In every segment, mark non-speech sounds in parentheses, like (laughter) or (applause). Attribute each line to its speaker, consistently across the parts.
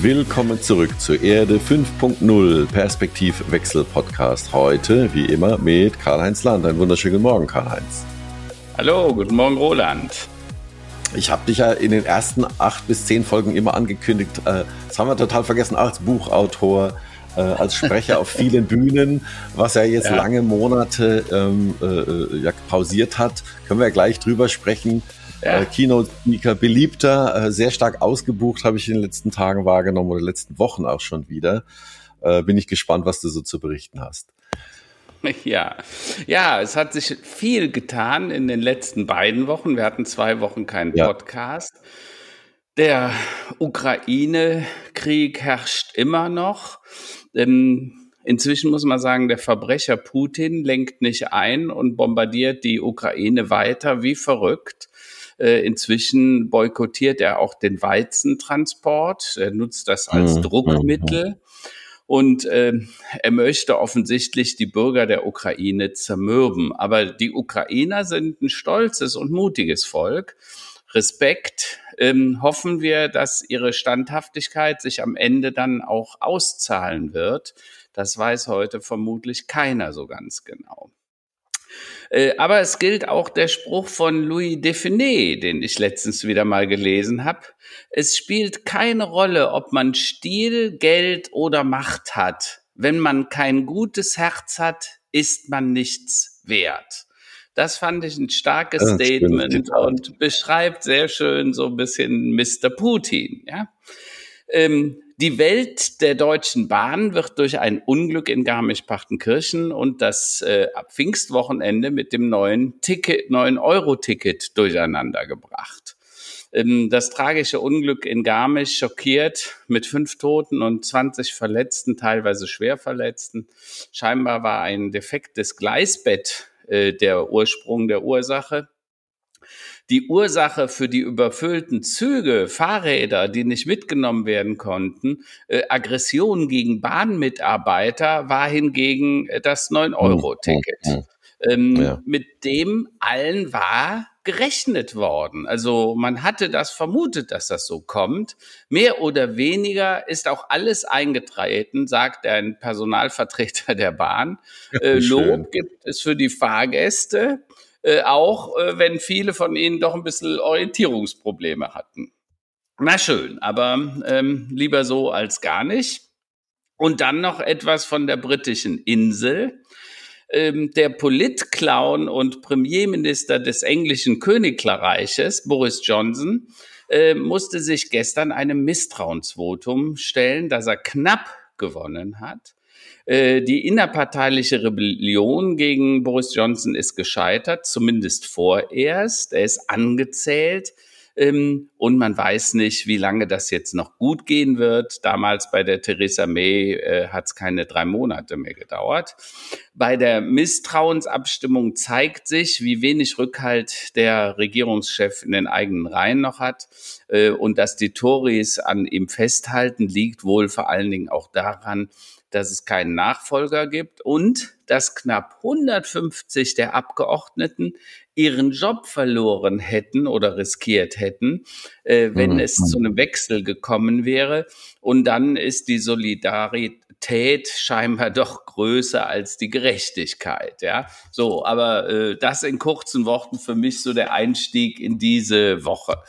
Speaker 1: Willkommen zurück zur Erde 5.0 Perspektivwechsel Podcast. Heute, wie immer, mit Karl-Heinz Land. Einen wunderschönen Morgen, Karl-Heinz.
Speaker 2: Hallo, guten Morgen, Roland.
Speaker 1: Ich habe dich ja in den ersten acht bis zehn Folgen immer angekündigt. Äh, das haben wir total vergessen, als Buchautor, äh, als Sprecher auf vielen Bühnen, was er jetzt ja. lange Monate ähm, äh, ja, pausiert hat. Können wir gleich drüber sprechen. Ja. Äh, Keynote-Speaker, beliebter, äh, sehr stark ausgebucht, habe ich in den letzten Tagen wahrgenommen oder letzten Wochen auch schon wieder. Äh, bin ich gespannt, was du so zu berichten hast.
Speaker 2: Ja, ja, es hat sich viel getan in den letzten beiden Wochen. Wir hatten zwei Wochen keinen ja. Podcast. Der Ukraine-Krieg herrscht immer noch. Ähm, inzwischen muss man sagen, der Verbrecher Putin lenkt nicht ein und bombardiert die Ukraine weiter wie verrückt. Äh, inzwischen boykottiert er auch den Weizentransport. Er nutzt das als mhm. Druckmittel. Und äh, er möchte offensichtlich die Bürger der Ukraine zermürben. Aber die Ukrainer sind ein stolzes und mutiges Volk. Respekt. Ähm, hoffen wir, dass ihre Standhaftigkeit sich am Ende dann auch auszahlen wird. Das weiß heute vermutlich keiner so ganz genau. Äh, aber es gilt auch der Spruch von Louis Define, den ich letztens wieder mal gelesen habe. Es spielt keine Rolle, ob man Stil, Geld oder Macht hat. Wenn man kein gutes Herz hat, ist man nichts wert. Das fand ich ein starkes Statement und beschreibt sehr schön so ein bisschen Mr. Putin. Ja? Ähm, die Welt der Deutschen Bahn wird durch ein Unglück in Garmisch-Partenkirchen und das äh, Pfingstwochenende mit dem neuen Ticket, neuen Euro-Ticket durcheinander gebracht. Ähm, das tragische Unglück in Garmisch schockiert mit fünf Toten und 20 Verletzten, teilweise schwer Verletzten. Scheinbar war ein defektes Gleisbett äh, der Ursprung der Ursache die Ursache für die überfüllten Züge, Fahrräder, die nicht mitgenommen werden konnten, äh, Aggression gegen Bahnmitarbeiter war hingegen äh, das 9-Euro-Ticket. Mhm. Ähm, ja. Mit dem allen war gerechnet worden. Also man hatte das vermutet, dass das so kommt. Mehr oder weniger ist auch alles eingetreten, sagt ein Personalvertreter der Bahn. Äh, Lob gibt es für die Fahrgäste. Äh, auch äh, wenn viele von ihnen doch ein bisschen Orientierungsprobleme hatten. Na schön, aber ähm, lieber so als gar nicht. Und dann noch etwas von der britischen Insel. Ähm, der Politclown und Premierminister des englischen Königreiches, Boris Johnson, äh, musste sich gestern einem Misstrauensvotum stellen, das er knapp gewonnen hat. Äh, die innerparteiliche Rebellion gegen Boris Johnson ist gescheitert, zumindest vorerst. Er ist angezählt. Ähm, und man weiß nicht, wie lange das jetzt noch gut gehen wird. Damals bei der Theresa May äh, hat es keine drei Monate mehr gedauert. Bei der Misstrauensabstimmung zeigt sich, wie wenig Rückhalt der Regierungschef in den eigenen Reihen noch hat. Äh, und dass die Tories an ihm festhalten, liegt wohl vor allen Dingen auch daran, dass es keinen Nachfolger gibt und dass knapp 150 der Abgeordneten ihren Job verloren hätten oder riskiert hätten, äh, wenn mhm. es zu einem Wechsel gekommen wäre. Und dann ist die Solidarität scheinbar doch größer als die Gerechtigkeit. Ja, so. Aber äh, das in kurzen Worten für mich so der Einstieg in diese Woche.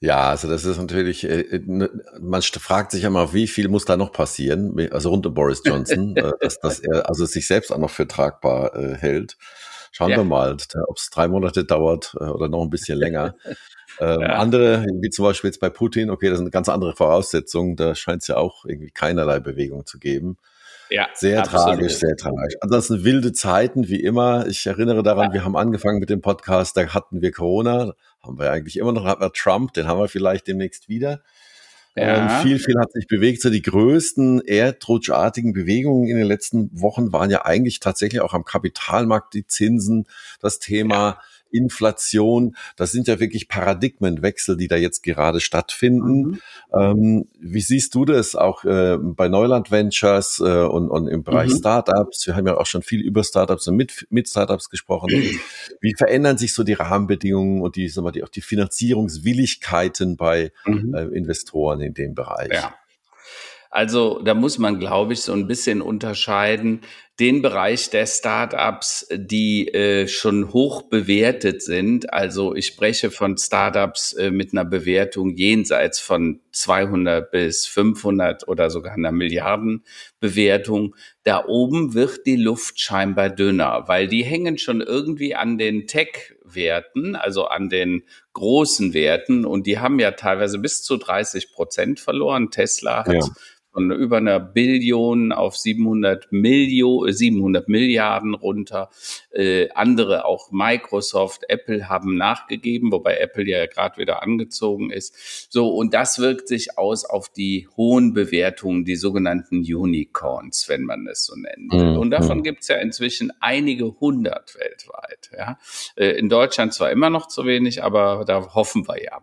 Speaker 1: Ja, also das ist natürlich, äh, äh ne, man fragt sich immer, wie viel muss da noch passieren, also rund um Boris Johnson, (laughs) äh, dass, dass er also sich selbst auch noch für tragbar hält. Schauen ja. wir mal, ob es drei Monate dauert oder noch ein bisschen länger. (laughs) Ähm, ja. Andere, wie zum Beispiel jetzt bei Putin, okay, das sind ganz andere Voraussetzungen, da scheint es ja auch irgendwie keinerlei Bewegung zu geben. Ja, sehr absolut. tragisch, sehr tragisch. Ansonsten wilde Zeiten, wie immer. Ich erinnere daran, ja. wir haben angefangen mit dem Podcast, da hatten wir Corona, haben wir eigentlich immer noch, hatten wir Trump, den haben wir vielleicht demnächst wieder. Ja. Ähm, viel, viel hat sich bewegt. So die größten erdrutschartigen Bewegungen in den letzten Wochen waren ja eigentlich tatsächlich auch am Kapitalmarkt die Zinsen, das Thema Inflation. Das sind ja wirklich Paradigmenwechsel, die da jetzt gerade stattfinden. Mhm. Ähm, wie siehst du das auch äh, bei Neuland Ventures äh, und, und im Bereich mhm. Startups? Wir haben ja auch schon viel über Startups und mit, mit Startups gesprochen. (clears throat) Wie verändern sich so die Rahmenbedingungen und die, sagen wir, die auch die Finanzierungswilligkeiten bei mhm. äh, Investoren in dem Bereich?
Speaker 2: Ja. Also da muss man, glaube ich, so ein bisschen unterscheiden den Bereich der Startups, die äh, schon hoch bewertet sind. Also ich spreche von Startups äh, mit einer Bewertung jenseits von 200 bis 500 oder sogar einer Milliardenbewertung. Da oben wird die Luft scheinbar dünner, weil die hängen schon irgendwie an den Tech-Werten, also an den großen Werten und die haben ja teilweise bis zu 30 Prozent verloren. Tesla hat ja von über einer Billion auf 700 Millionen, 700 Milliarden runter. Äh, andere, auch Microsoft, Apple haben nachgegeben, wobei Apple ja gerade wieder angezogen ist. So, und das wirkt sich aus auf die hohen Bewertungen, die sogenannten Unicorns, wenn man es so nennt. Mhm. Und davon mhm. gibt es ja inzwischen einige hundert weltweit. Ja. Äh, in Deutschland zwar immer noch zu wenig, aber da hoffen wir ja.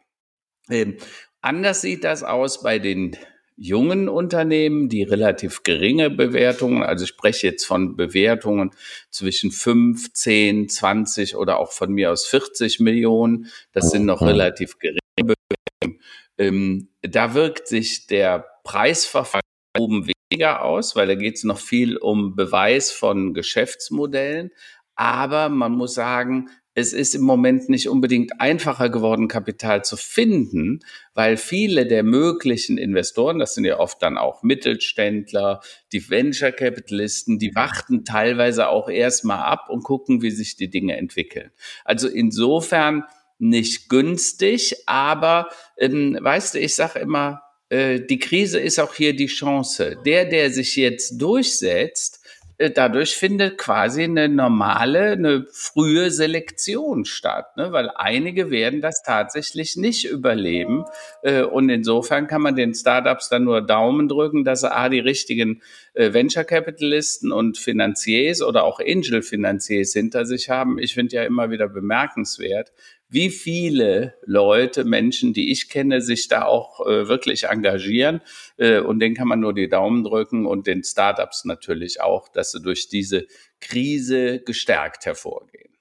Speaker 2: Ähm, anders sieht das aus bei den jungen Unternehmen, die relativ geringe Bewertungen, also ich spreche jetzt von Bewertungen zwischen 5, 10, 20 oder auch von mir aus 40 Millionen, das sind noch relativ geringe Bewertungen. Ähm, da wirkt sich der Preisverfall oben weniger aus, weil da geht es noch viel um Beweis von Geschäftsmodellen. Aber man muss sagen, es ist im Moment nicht unbedingt einfacher geworden, Kapital zu finden, weil viele der möglichen Investoren, das sind ja oft dann auch Mittelständler, die Venture Capitalisten, die warten teilweise auch erstmal ab und gucken, wie sich die Dinge entwickeln. Also insofern nicht günstig, aber ähm, weißt du, ich sage immer, äh, die Krise ist auch hier die Chance. Der, der sich jetzt durchsetzt, dadurch findet quasi eine normale, eine frühe Selektion statt, ne? weil einige werden das tatsächlich nicht überleben. Äh, und insofern kann man den Startups dann nur Daumen drücken, dass sie A, die richtigen äh, Venture Capitalisten und Finanziers oder auch Angel Finanziers hinter sich haben. Ich finde ja immer wieder bemerkenswert, wie viele Leute, Menschen, die ich kenne, sich da auch äh, wirklich engagieren. Äh, und denen kann man nur die Daumen drücken und den Startups natürlich auch, dass sie durch diese Krise gestärkt hervorgehen.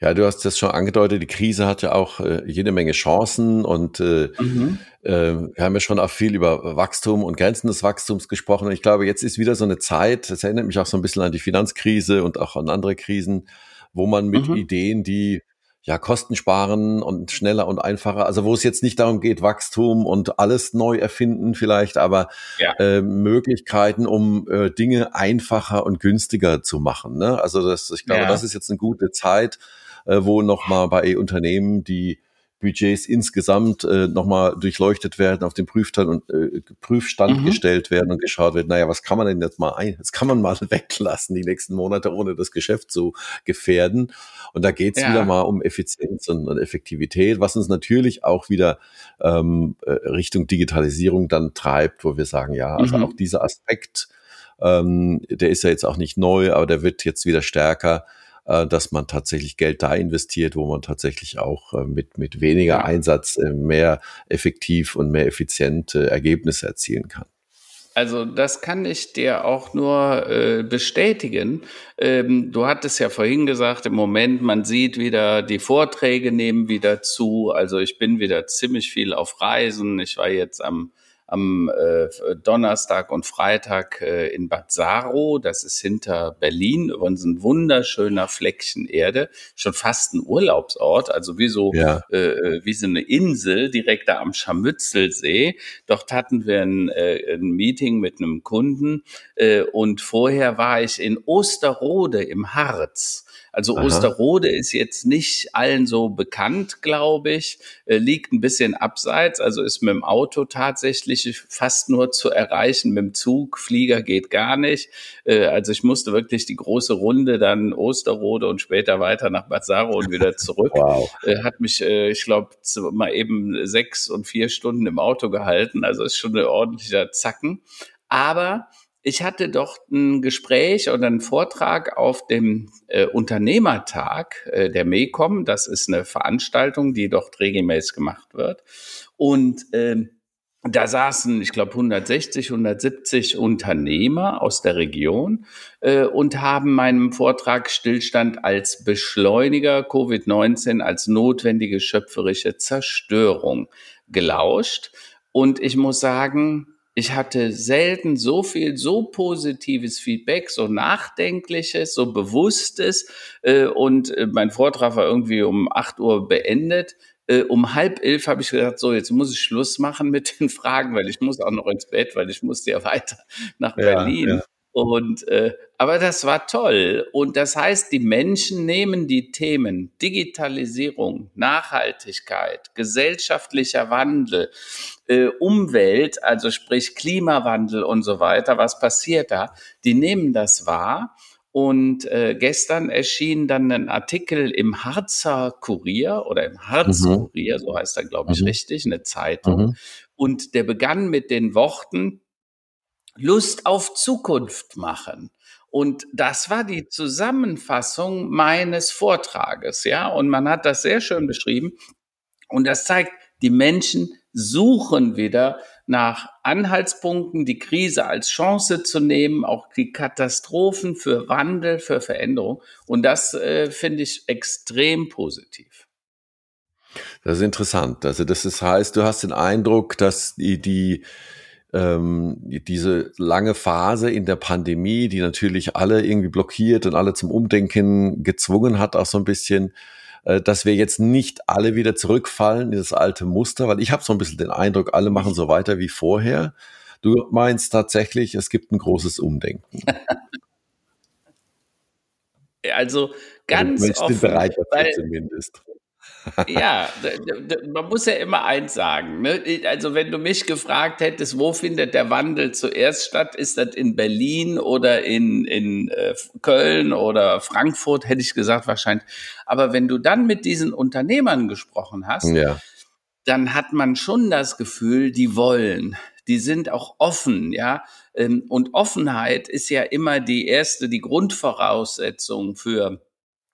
Speaker 1: Ja, du hast das schon angedeutet, die Krise hat ja auch äh, jede Menge Chancen und äh, mhm. äh, wir haben ja schon auch viel über Wachstum und Grenzen des Wachstums gesprochen. Und ich glaube, jetzt ist wieder so eine Zeit, das erinnert mich auch so ein bisschen an die Finanzkrise und auch an andere Krisen, wo man mit mhm. Ideen, die ja Kosten sparen und schneller und einfacher, also wo es jetzt nicht darum geht, Wachstum und alles neu erfinden vielleicht, aber ja. äh, Möglichkeiten, um äh, Dinge einfacher und günstiger zu machen. Ne? Also das, ich glaube, ja. das ist jetzt eine gute Zeit, äh, wo nochmal bei Unternehmen, die Budgets insgesamt äh, nochmal durchleuchtet werden, auf den Prüfstand, und, äh, Prüfstand mhm. gestellt werden und geschaut wird, naja, was kann man denn jetzt mal ein, das kann man mal (laughs) weglassen die nächsten Monate, ohne das Geschäft zu gefährden. Und da geht's ja. wieder mal um Effizienz und, und, Effektivität, was uns natürlich auch wieder ähm, äh, Richtung Digitalisierung dann treibt, wo wir sagen, ja, also mhm. auch dieser Aspekt, ähm, der ist ja jetzt auch nicht neu, aber der wird jetzt wieder stärker dass man tatsächlich Geld da investiert, wo man tatsächlich auch äh, mit, mit weniger ja. Einsatz äh, mehr effektiv und mehr effiziente Ergebnisse erzielen kann.
Speaker 2: Also das kann ich dir auch nur äh, bestätigen. Ähm, du hattest ja vorhin gesagt, im Moment, man sieht wieder, die Vorträge nehmen wieder zu. Also ich bin wieder ziemlich viel auf Reisen. Ich war jetzt am am äh, Donnerstag und Freitag äh, in Bad Saro. Das ist hinter Berlin, übrigens ein wunderschöner Fleckchen Erde, schon fast ein Urlaubsort, also wie so, ja. äh, wie so eine Insel direkt da am Scharmützelsee. Dort hatten wir ein, äh, ein Meeting mit einem Kunden äh, und vorher war ich in Osterrode im Harz. Also Aha. Osterrode ist jetzt nicht allen so bekannt, glaube ich, äh, liegt ein bisschen abseits, also ist mit dem Auto tatsächlich fast nur zu erreichen, mit dem Zug, Flieger geht gar nicht. Äh, also ich musste wirklich die große Runde dann Osterrode und später weiter nach Bazzaro und wieder (laughs) zurück. wow. Äh, hat mich, ich glaube, mal eben sechs und vier Stunden im Auto gehalten, also ist schon ein ordentlicher Zacken. Aber ich hatte doch ein Gespräch oder einen Vortrag auf dem äh, Unternehmertag äh, der MECOM. Das ist eine Veranstaltung, die dort regelmäßig gemacht wird. Und ähm, da saßen, ich glaube, 160, 170 Unternehmer aus der Region äh, und haben meinem Vortrag Stillstand als Beschleuniger Covid-19 als notwendige schöpferische Zerstörung gelauscht. Und ich muss sagen, ich hatte selten so viel, so positives Feedback, so nachdenkliches, so bewusstes. Äh, und äh, mein Vortrag war irgendwie um 8 Uhr beendet. Äh, um halb elf habe ich gesagt, so, jetzt muss ich Schluss machen mit den (laughs) Fragen, weil ich muss auch noch ins Bett, weil ich musste ja weiter nach Berlin. Ja, ja. Und äh, aber das war toll. Und das heißt, die Menschen nehmen die Themen Digitalisierung, Nachhaltigkeit, gesellschaftlicher Wandel, äh, Umwelt, also sprich Klimawandel und so weiter. Was passiert da? Die nehmen das wahr und äh, gestern erschien dann ein Artikel im Harzer Kurier oder im Harz mhm. Kurier, so heißt er, glaube ich, mhm. richtig, eine Zeitung. Mhm. Und der begann mit den Worten Lust auf Zukunft machen. Und das war die Zusammenfassung meines Vortrages, ja. Und man hat das sehr schön beschrieben. Und das zeigt, die Menschen suchen wieder nach Anhaltspunkten, die Krise als Chance zu nehmen, auch die Katastrophen für Wandel, für Veränderung. Und das äh, finde ich extrem positiv.
Speaker 1: Das ist interessant. Also das ist, heißt, du hast den Eindruck, dass die, die ähm, diese lange Phase in der Pandemie, die natürlich alle irgendwie blockiert und alle zum Umdenken gezwungen hat, auch so ein bisschen, äh, dass wir jetzt nicht alle wieder zurückfallen in das alte Muster, weil ich habe so ein bisschen den Eindruck, alle machen so weiter wie vorher. Du meinst tatsächlich, es gibt ein großes Umdenken. (laughs)
Speaker 2: also ganz also, offen,
Speaker 1: bereit dafür weil, zumindest
Speaker 2: ja, man muss ja immer eins sagen. Ne? Also wenn du mich gefragt hättest, wo findet der Wandel zuerst statt, ist das in Berlin oder in, in äh, Köln oder Frankfurt, hätte ich gesagt wahrscheinlich. Aber wenn du dann mit diesen Unternehmern gesprochen hast, ja. dann hat man schon das Gefühl, die wollen. Die sind auch offen, ja. Ähm, und Offenheit ist ja immer die erste, die Grundvoraussetzung für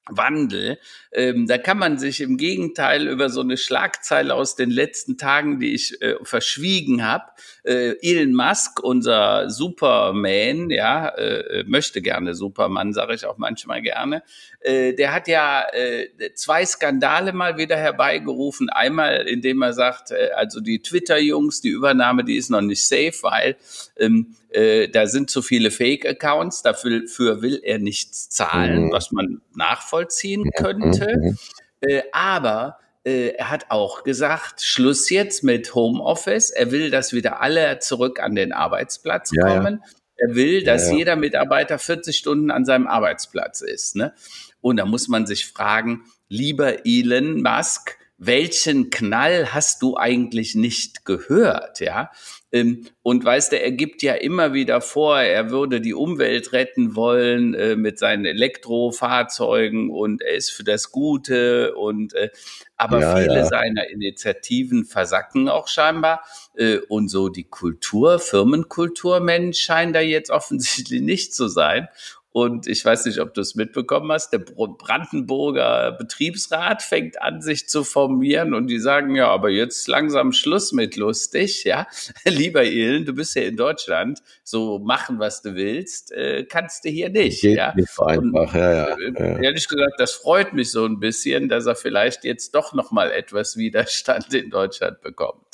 Speaker 2: Wandel. Ähm, da kann man sich im Gegenteil über so eine Schlagzeile aus den letzten Tagen, die ich äh, verschwiegen habe, äh, Elon Musk, unser Superman, ja, äh, möchte gerne Superman, sage ich auch manchmal gerne. Äh, der hat ja äh, zwei Skandale mal wieder herbeigerufen. Einmal, indem er sagt, äh, also die Twitter-Jungs, die Übernahme, die ist noch nicht safe, weil ähm, äh, da sind zu viele Fake-Accounts, dafür will er nichts zahlen, mhm. was man nachvollziehen könnte. Mhm. Äh, aber äh, er hat auch gesagt, Schluss jetzt mit Homeoffice. Er will, dass wieder alle zurück an den Arbeitsplatz ja, kommen. Ja. Er will, dass ja, jeder Mitarbeiter 40 Stunden an seinem Arbeitsplatz ist. Ne? Und da muss man sich fragen, lieber Elon Musk, welchen Knall hast du eigentlich nicht gehört, ja? Ähm, und weißt du, er gibt ja immer wieder vor, er würde die Umwelt retten wollen äh, mit seinen Elektrofahrzeugen und er ist für das Gute und äh, aber ja, viele ja. seiner Initiativen versacken auch scheinbar äh, und so die Kultur, Firmenkultur, Mensch scheint da jetzt (laughs) offensichtlich nicht zu sein und ich weiß nicht, ob du es mitbekommen hast, der Brandenburger Betriebsrat fängt an, sich zu formieren und die sagen, ja, aber jetzt langsam Schluss mit lustig, ja. (laughs) Lieber Illen, du bist ja in Deutschland, so machen, was du willst, äh, kannst du hier nicht,
Speaker 1: Geht
Speaker 2: ja.
Speaker 1: Nicht so einfach, und, ja, ja,
Speaker 2: äh, ja. Ehrlich gesagt, das freut mich so ein bisschen, dass er vielleicht jetzt doch nochmal etwas Widerstand in Deutschland bekommt.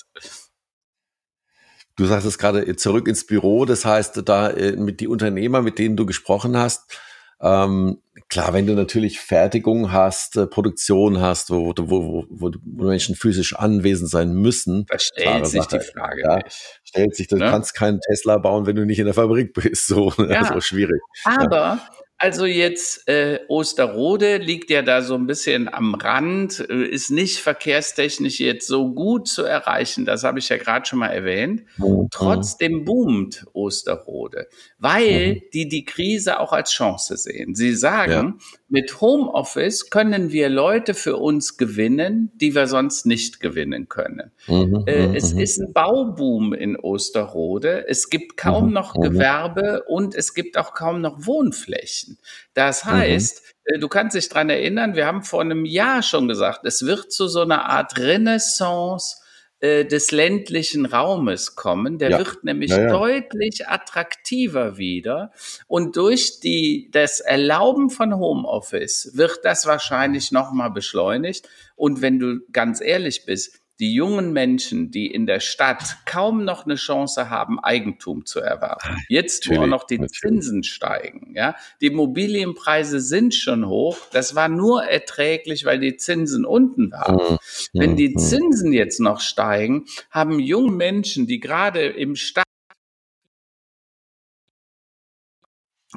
Speaker 1: Du sagst es gerade äh, zurück ins Büro, das heißt, da äh, mit die Unternehmer, mit denen du gesprochen hast, ähm, klar, wenn du natürlich Fertigung hast, äh, Produktion hast, wo, wo, wo, wo, Menschen physisch anwesend sein müssen,
Speaker 2: da stellt sich Sache, die Frage
Speaker 1: ja. Stellt sich, du ne? kannst keinen Tesla bauen, wenn du nicht in der Fabrik bist, (laughs) so,
Speaker 2: ja. so schwierig. Aber ja. Also jetzt äh, Osterrode liegt ja da so ein bisschen am Rand, äh, ist nicht verkehrstechnisch jetzt so gut zu erreichen. Das habe ich ja gerade schon mal erwähnt. Mhm. Trotzdem boomt Osterrode, weil mhm. die die Krise auch als Chance sehen. Sie sagen, ja. mit Homeoffice können wir Leute für uns gewinnen, die wir sonst nicht gewinnen können. Mhm. Äh, mhm, es mhm. ist ein Bauboom in Osterrode. Es gibt kaum mhm, noch Gewerbe und es gibt auch kaum noch Wohnflächen. Das mhm. heißt, mhm. du kannst dich dran erinnern, wir haben vor einem Jahr schon gesagt, es wird zu so einer Art Renaissance äh, des ländlichen Raumes kommen. Der ja. wird nämlich ja, ja. deutlich attraktiver wieder. Und durch die, das Erlauben von Homeoffice wird das wahrscheinlich nochmal beschleunigt. Und wenn du ganz ehrlich bist, die jungen Menschen, die in der Stadt kaum noch eine Chance haben, Eigentum zu erwerben. Jetzt, wo noch die. Zinsen steigen, ja. Die Immobilienpreise sind schon hoch. Das war nur erträglich, weil die Zinsen unten waren. Mhm. Wenn die mhm. Zinsen jetzt noch steigen, haben junge Menschen, die gerade im Stadt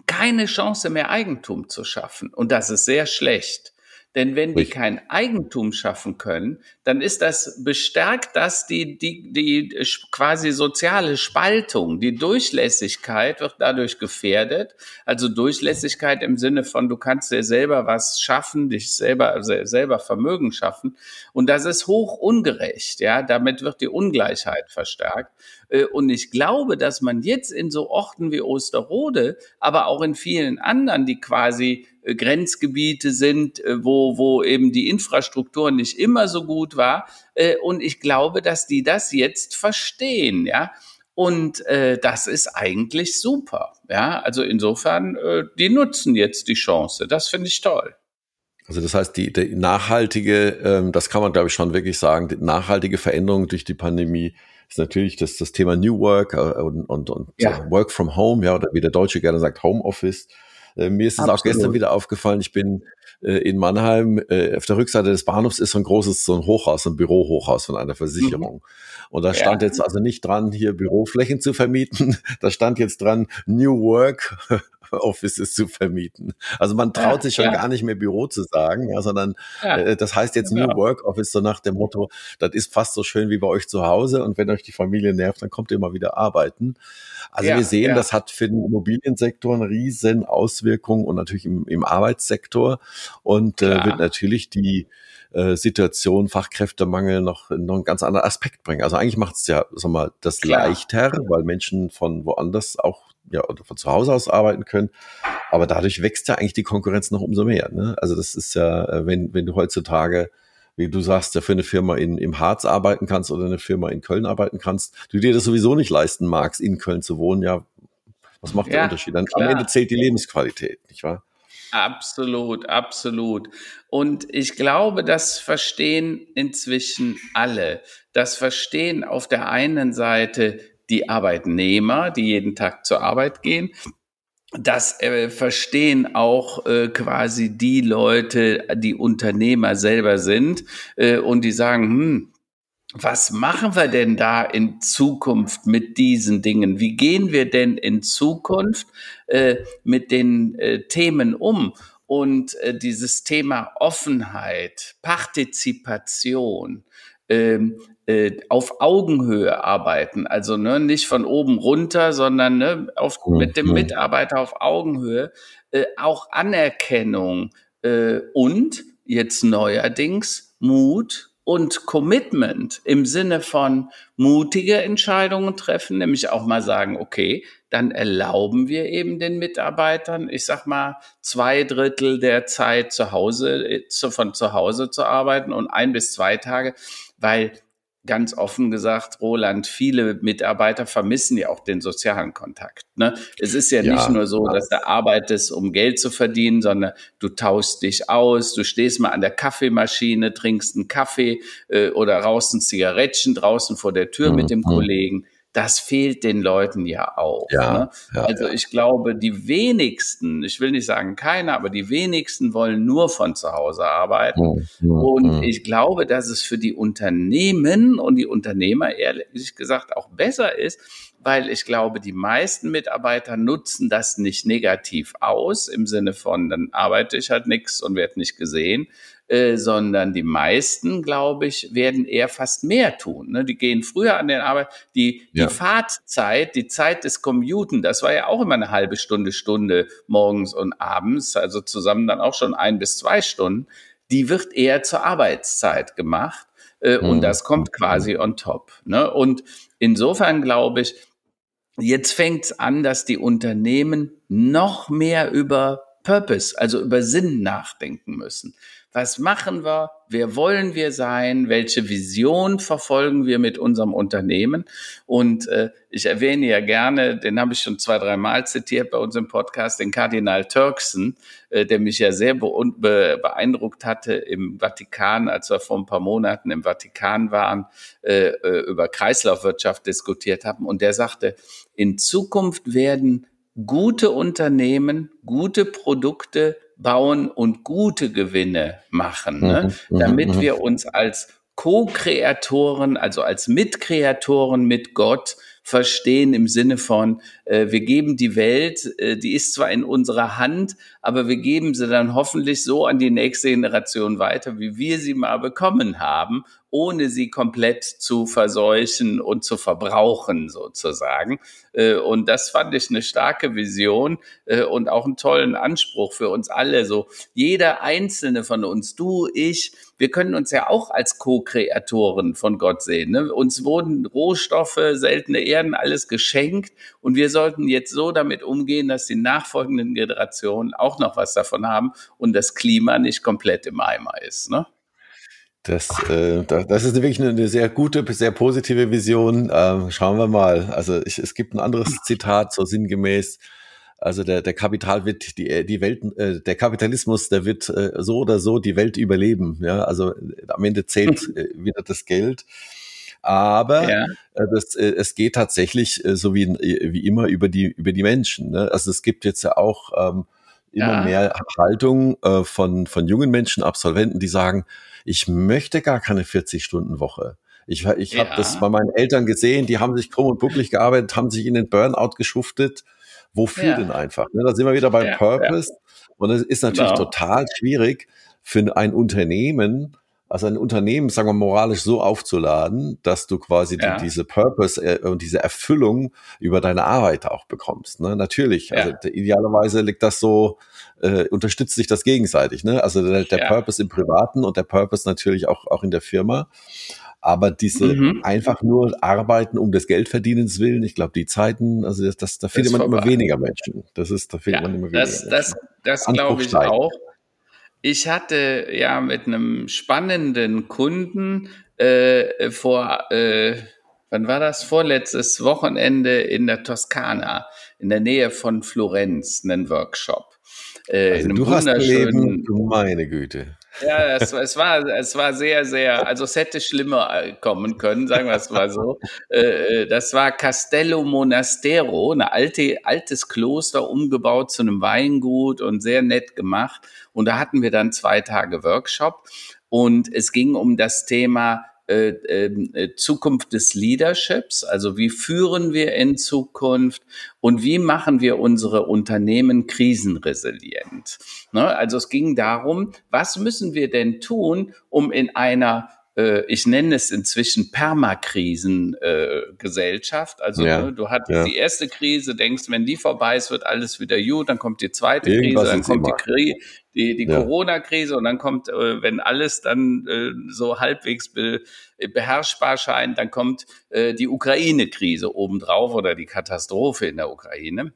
Speaker 2: keine Chance mehr Eigentum zu schaffen. Und das ist sehr schlecht. Denn wenn die kein Eigentum schaffen können, dann ist das bestärkt das die, die, die quasi soziale Spaltung. Die Durchlässigkeit wird dadurch gefährdet. Also Durchlässigkeit im Sinne von, du kannst dir selber was schaffen, dich selber, selber Vermögen schaffen. Und das ist hoch ungerecht. Ja, damit wird die Ungleichheit verstärkt. Äh, und ich glaube, dass man jetzt in so Orten wie Osterode, aber auch in vielen anderen, die quasi Grenzgebiete sind, äh, wo, wo eben die Infrastruktur nicht immer so gut war. Und ich glaube, dass die das jetzt verstehen, ja. Und äh, das ist eigentlich super. Ja, also insofern, äh, die nutzen jetzt die Chance. Das finde ich toll.
Speaker 1: Also das heißt, die, die nachhaltige, ähm, das kann man glaube ich schon wirklich sagen, die nachhaltige Veränderung durch die Pandemie ist natürlich das, das Thema New Work äh, und, und, und ja. Work from Home, ja, oder wie der Deutsche gerne sagt, Home Office. Äh, mir ist es auch gestern wieder aufgefallen, ich bin äh, in Mannheim, äh, auf der Rückseite des Bahnhofs ist so ein großes, so ein Hochhaus, ein Bürohochhaus von einer Versicherung. Mhm. Und da stand ja. jetzt also nicht dran, hier Büroflächen zu vermieten, (laughs) da stand jetzt dran, New Work (laughs) Offices zu vermieten. Also man traut ja, sich schon ja. gar nicht mehr Büro zu sagen, ja, sondern. Äh, das heißt jetzt New Work Office so nach dem Motto, das ist fast so schön wie bei euch zu Hause und wenn euch die Familie nervt, dann kommt ihr mal wieder arbeiten. Also wir sehen, das hat für den Immobiliensektor eine riesen Auswirkung und natürlich im, im Arbeitssektor und äh, wird natürlich die äh, Situation Fachkräftemangel noch, noch einen ganz anderen Aspekt bringen. Also eigentlich macht es ja, sag mal, das Klar. leichter, weil Menschen von woanders auch ja, von zu Hause aus arbeiten können. Aber dadurch wächst ja eigentlich die Konkurrenz noch umso mehr. Ne? Also das ist ja, äh, wenn, wenn du heutzutage, wie du sagst, ja für eine Firma in, im Harz arbeiten kannst oder eine Firma in Köln arbeiten kannst, du dir das sowieso nicht leisten magst, in Köln zu wohnen, ja, was macht ja, der Unterschied? Dann am Ende zählt die Lebensqualität, nicht wahr?
Speaker 2: Absolut, absolut. Und ich glaube, das verstehen inzwischen alle. Das verstehen auf der einen Seite die Arbeitnehmer, die jeden Tag zur Arbeit gehen. Das äh, verstehen auch äh, quasi die Leute, die Unternehmer selber sind äh, und die sagen, hm, was machen wir denn da in Zukunft mit diesen Dingen? Wie gehen wir denn in Zukunft äh, mit den äh, Themen um? Und äh, dieses Thema Offenheit, Partizipation, ähm, äh, auf Augenhöhe arbeiten. Also ne, nicht von oben runter, sondern ne, auf, mhm. mit dem Mitarbeiter auf Augenhöhe. Äh, auch Anerkennung äh, und jetzt neuerdings Mut und Commitment im Sinne von mutige Entscheidungen treffen, nämlich auch mal sagen, okay, dann erlauben wir eben den Mitarbeitern, ich sag mal, zwei Drittel der Zeit zu Hause, äh, von zu Hause zu arbeiten und ein bis zwei Tage, weil ganz offen gesagt, Roland, viele Mitarbeiter vermissen ja auch den sozialen Kontakt. Ne? Es ist ja, ja nicht nur so, dass du arbeitest, um Geld zu verdienen, sondern du tauschst dich aus, du stehst mal an der Kaffeemaschine, trinkst einen Kaffee äh, oder rauchst ein Zigarettchen draußen vor der Tür mhm. mit dem. Kollegen das fehlt den Leuten ja auch. Ja, ne? ja also ja. ich glaube, die wenigsten, ich will nicht sagen keiner, aber die wenigsten wollen nur von zu Hause arbeiten. Mhm. Und mhm. ich glaube, dass es für die Unternehmen und die Unternehmer ehrlich gesagt auch besser ist, weil ich glaube, die meisten Mitarbeiter nutzen das nicht negativ aus, im Sinne von, dann arbeite ich halt nichts und werde nicht gesehen, äh, sondern die meisten, glaube ich, werden eher fast mehr tun. Ne? Die gehen früher an den Arbeit. Die, ja. die Fahrtzeit, die Zeit des Commuten, das war ja auch immer eine halbe Stunde, Stunde morgens und abends, also zusammen dann auch schon ein bis zwei Stunden. Die wird eher zur Arbeitszeit gemacht. Äh, mhm. Und das kommt quasi on top. Ne? Und insofern glaube ich, jetzt fängt es an, dass die Unternehmen noch mehr über Purpose, also über Sinn nachdenken müssen. Was machen wir? Wer wollen wir sein? Welche Vision verfolgen wir mit unserem Unternehmen? Und äh, ich erwähne ja gerne, den habe ich schon zwei, drei Mal zitiert bei unserem Podcast, den Kardinal Turkson, äh, der mich ja sehr be beeindruckt hatte im Vatikan, als wir vor ein paar Monaten im Vatikan waren, äh, äh, über Kreislaufwirtschaft diskutiert haben. Und der sagte, in Zukunft werden gute Unternehmen, gute Produkte bauen und gute Gewinne machen, ne? Mhm, mhm, damit mhm. wir uns als Co-Kreatoren, also als Mitkreatoren mit Gott verstehen im Sinne von, äh, wir geben die Welt, äh, die ist zwar in unserer Hand, aber wir geben sie dann hoffentlich so an die nächste Generation weiter, wie wir sie mal bekommen haben ohne sie komplett zu verseuchen und zu verbrauchen sozusagen. Äh, und das fand ich eine starke Vision äh, und auch einen tollen Anspruch für uns alle. So jeder einzelne von uns, du, ich, wir können uns ja auch als Co-Kreatoren von Gott sehen. Ne? Uns wurden Rohstoffe, seltene Erden, alles geschenkt und wir sollten jetzt so damit umgehen, dass die nachfolgenden Generationen auch noch was davon haben und das Klima nicht komplett im Eimer ist. Ne?
Speaker 1: Das, äh, das ist wirklich eine sehr gute, sehr positive Vision. Ähm, schauen wir mal. Also ich, es gibt ein anderes Zitat, so sinngemäß. Also der, der Kapital wird die, die Welt, äh, der Kapitalismus, der wird äh, so oder so die Welt überleben. Ja, also am Ende zählt (laughs) äh, wieder das Geld. Aber ja. äh, das, äh, es geht tatsächlich äh, so wie, wie immer über die über die Menschen. Ne? Also es gibt jetzt ja auch ähm, immer ja. mehr Haltung äh, von von jungen Menschen, Absolventen, die sagen, ich möchte gar keine 40-Stunden-Woche. Ich, ich ja. habe das bei meinen Eltern gesehen, die haben sich krumm und bucklig gearbeitet, haben sich in den Burnout geschuftet. Wofür ja. denn einfach? Ne, da sind wir wieder beim Purpose. Und es ist natürlich genau. total schwierig für ein Unternehmen, also ein Unternehmen, sagen wir moralisch so aufzuladen, dass du quasi ja. die, diese Purpose äh, und diese Erfüllung über deine Arbeit auch bekommst. Ne? Natürlich, ja. also idealerweise liegt das so, äh, unterstützt sich das gegenseitig. Ne? Also der, der ja. Purpose im Privaten und der Purpose natürlich auch, auch in der Firma. Aber diese mhm. einfach nur arbeiten um des Geldverdienens willen, ich glaube, die Zeiten, also das, das da findet man vorbei. immer weniger Menschen. Das ist, da findet man immer weniger
Speaker 2: das, Menschen. Das, das glaube ich auch. Ich hatte ja mit einem spannenden Kunden äh, vor, äh, wann war das? Vorletztes Wochenende in der Toskana, in der Nähe von Florenz, einen Workshop.
Speaker 1: Äh, also du hast Leben, du meine Güte.
Speaker 2: Ja, es, es, war, es war sehr, sehr, also es hätte schlimmer äh, kommen können, sagen wir es mal so. Äh, äh, das war Castello Monastero, ein alte, altes Kloster, umgebaut zu einem Weingut und sehr nett gemacht. Und da hatten wir dann zwei Tage Workshop und es ging um das Thema äh, ähm, äh, Zukunft des Leaderships, also wie führen wir in Zukunft und wie machen wir unsere Unternehmen krisenresilient. Ne? Also es ging darum, was müssen wir denn tun, um in einer ich nenne es inzwischen Permakrisengesellschaft. Äh, also ja, ne, du hattest ja. die erste Krise, denkst, wenn die vorbei ist, wird alles wieder gut, dann kommt die zweite Irgendwas Krise, dann kommt die, Kri die, die ja. Corona-Krise und dann kommt, äh, wenn alles dann äh, so halbwegs be beherrschbar scheint, dann kommt äh, die Ukraine-Krise obendrauf oder die Katastrophe in der Ukraine.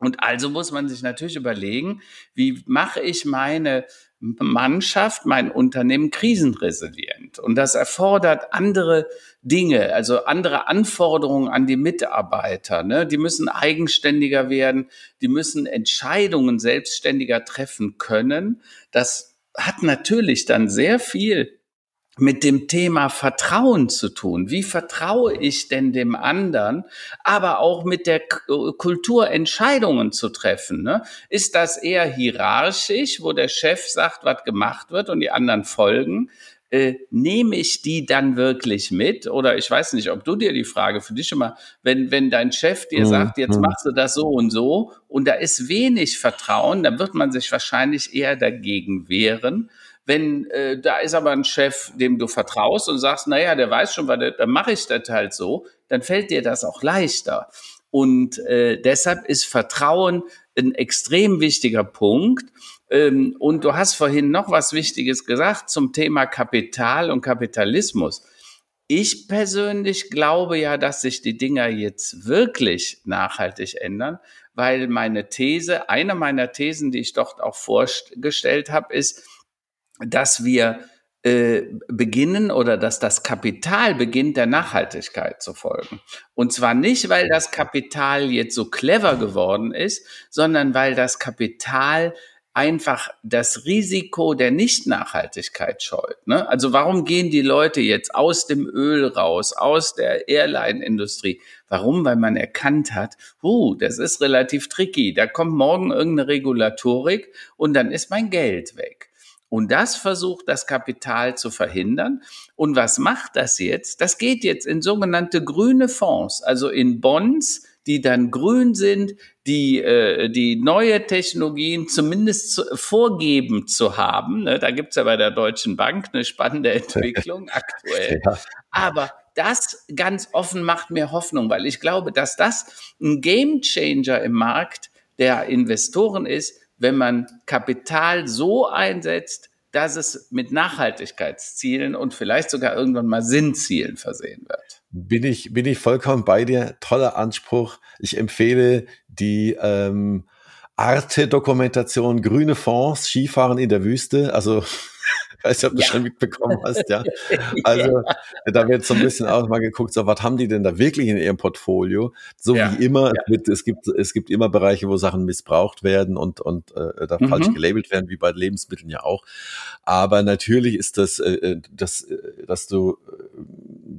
Speaker 2: Und also muss man sich natürlich überlegen, wie mache ich meine Mannschaft, mein Unternehmen krisenresilient. Und das erfordert andere Dinge, also andere Anforderungen an die Mitarbeiter. Ne? Die müssen eigenständiger werden, die müssen Entscheidungen selbstständiger treffen können. Das hat natürlich dann sehr viel mit dem Thema Vertrauen zu tun. Wie vertraue ich denn dem anderen, aber auch mit der Kultur Entscheidungen zu treffen? Ne? Ist das eher hierarchisch, wo der Chef sagt, was gemacht wird und die anderen folgen? äh, nehme ich die dann wirklich mit? Oder ich weiß nicht, ob du dir die Frage für dich immer, wenn, wenn dein Chef dir mhm. sagt, jetzt mhm. machst du das so und so und da ist wenig Vertrauen, dann wird man sich wahrscheinlich eher dagegen wehren. Wenn äh, da ist aber ein Chef, dem du vertraust und sagst, naja, der weiß schon, was, dann mache ich das halt so, dann fällt dir das auch leichter. Und äh, deshalb ist Vertrauen ein extrem wichtiger Punkt. Ähm, und du hast vorhin noch was Wichtiges gesagt zum Thema Kapital und Kapitalismus. Ich persönlich glaube ja, dass sich die Dinger jetzt wirklich nachhaltig ändern, weil meine These, eine meiner Thesen, die ich dort auch vorgestellt habe, ist, dass wir äh, beginnen oder dass das Kapital beginnt, der Nachhaltigkeit zu folgen. Und zwar nicht, weil das Kapital jetzt so clever geworden ist, sondern weil das Kapital einfach das Risiko der Nicht-Nachhaltigkeit scheut. Ne? Also warum gehen die Leute jetzt aus dem Öl raus, aus der Airline-Industrie? Warum? Weil man erkannt hat, uh, das ist relativ tricky. Da kommt morgen irgendeine Regulatorik und dann ist mein Geld weg. Und das versucht das Kapital zu verhindern. Und was macht das jetzt? Das geht jetzt in sogenannte grüne Fonds, also in Bonds, die dann grün sind, die, äh, die neue Technologien zumindest zu, vorgeben zu haben. Ne? Da gibt's ja bei der Deutschen Bank eine spannende (laughs) Entwicklung aktuell. Ja. Aber das ganz offen macht mir Hoffnung, weil ich glaube, dass das ein Gamechanger im Markt der Investoren ist, wenn man Kapital so einsetzt, dass es mit Nachhaltigkeitszielen und vielleicht sogar irgendwann mal Sinnzielen versehen wird.
Speaker 1: Bin ich, bin ich vollkommen bei dir. Toller Anspruch. Ich empfehle die ähm, Arte-Dokumentation Grüne Fonds, Skifahren in der Wüste. Also (laughs) (laughs) weiß nicht, ob du ja. schon mitbekommen hast, (laughs) ja. Also da wird so ein bisschen auch mal geguckt, so was haben die denn da wirklich in ihrem Portfolio? So ja. wie immer, ja. es, es, gibt, es gibt immer Bereiche, wo Sachen missbraucht werden und, und äh, da mhm. falsch gelabelt werden, wie bei Lebensmitteln ja auch. Aber natürlich ist das, äh, äh das, äh, dass du, äh,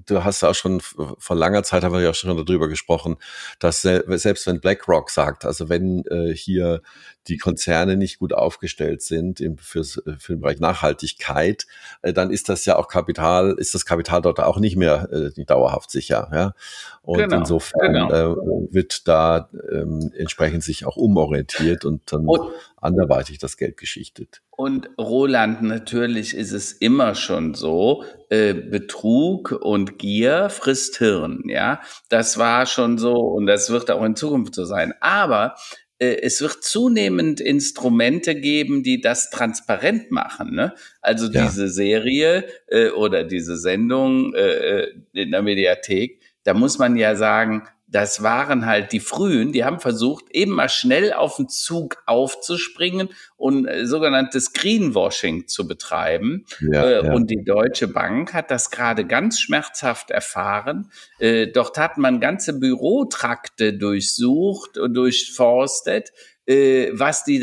Speaker 1: du hast ja auch schon vor langer Zeit haben wir ja schon darüber gesprochen, dass selbst wenn BlackRock sagt, also wenn äh, hier die Konzerne nicht gut aufgestellt sind im, fürs, für den Bereich Nachhaltigkeit, äh, dann ist das ja auch Kapital, ist das Kapital dort auch nicht mehr äh, dauerhaft sicher. Ja? Und genau, insofern genau. äh, wird da ähm, entsprechend sich auch umorientiert und dann und, anderweitig das Geld geschichtet.
Speaker 2: Und Roland, natürlich ist es immer schon so, äh, Betrug und Gier frisst Hirn, ja. Das war schon so und das wird auch in Zukunft so sein. Aber äh, es wird zunehmend Instrumente geben, die das transparent machen. Ne? Also ja. diese Serie äh, oder diese Sendung äh, äh in der Mediathek, da muss man ja sagen, das waren halt die Frühen, die haben versucht, eben mal schnell auf den Zug aufzuspringen und äh, sogenanntes Greenwashing zu betreiben. Ja, äh, ja. Und die Deutsche Bank hat das gerade ganz schmerzhaft erfahren. Äh, dort hat man ganze Bürotrakte durchsucht und durchforstet, äh, was die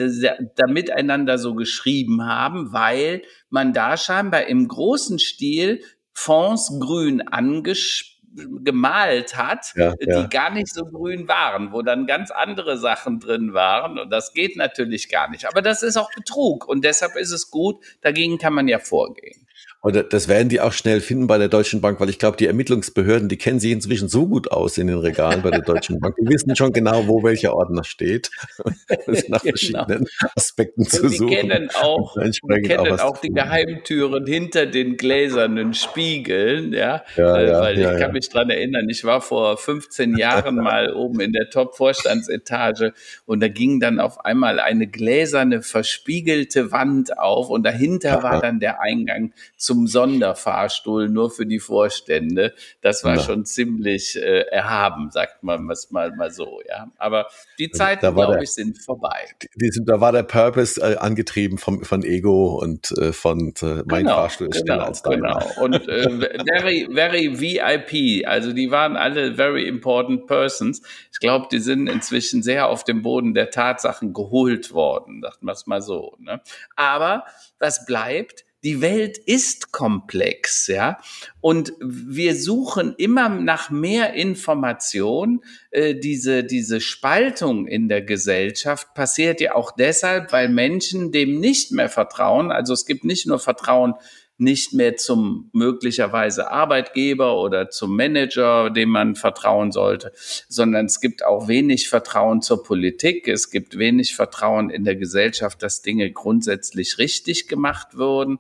Speaker 2: da miteinander so geschrieben haben, weil man da scheinbar im großen Stil Fonds grün angespielt gemalt hat, ja, die ja. gar nicht so grün waren, wo dann ganz andere Sachen drin waren. Und das geht natürlich gar nicht. Aber das ist auch Betrug. Und deshalb ist es gut, dagegen kann man ja vorgehen.
Speaker 1: Und das werden die auch schnell finden bei der Deutschen Bank, weil ich glaube, die Ermittlungsbehörden, die kennen sich inzwischen so gut aus in den Regalen bei der Deutschen Bank. Die wissen schon genau, wo welcher Ordner steht. (laughs) nach genau. verschiedenen Aspekten Und zu suchen.
Speaker 2: Die kennen auch, die, kennen auch, auch die Geheimtüren hinter den gläsernen Spiegeln, ja. ja, äh, ja weil ja, ich kann mich dran erinnern, ich war vor 15 Jahren (laughs) mal oben in der Top-Vorstandsetage und da ging dann auf einmal eine gläserne, verspiegelte Wand auf und dahinter war dann der Eingang zum Sonderfahrstuhl nur für die Vorstände. Das war ja. schon ziemlich äh, erhaben, sagt man es mal, mal so, ja. Aber die Zeiten, glaube ich, sind vorbei.
Speaker 1: Die sind, da war der Purpose äh, angetrieben vom, von Ego und äh, von äh, mein genau, Fahrstuhl ist genau, als
Speaker 2: Genau. Und äh, (laughs) very, very VIP. Also die waren alle very important persons. Ich glaube, die sind inzwischen sehr auf dem Boden der Tatsachen geholt worden, sagt man es mal so. Ne? Aber was bleibt? Die Welt ist komplex, ja. Und wir suchen immer nach mehr Information. Äh, diese, diese Spaltung in der Gesellschaft passiert ja auch deshalb, weil Menschen dem nicht mehr vertrauen. Also es gibt nicht nur Vertrauen nicht mehr zum möglicherweise Arbeitgeber oder zum Manager, dem man vertrauen sollte, sondern es gibt auch wenig Vertrauen zur Politik. Es gibt wenig Vertrauen in der Gesellschaft, dass Dinge grundsätzlich richtig gemacht würden.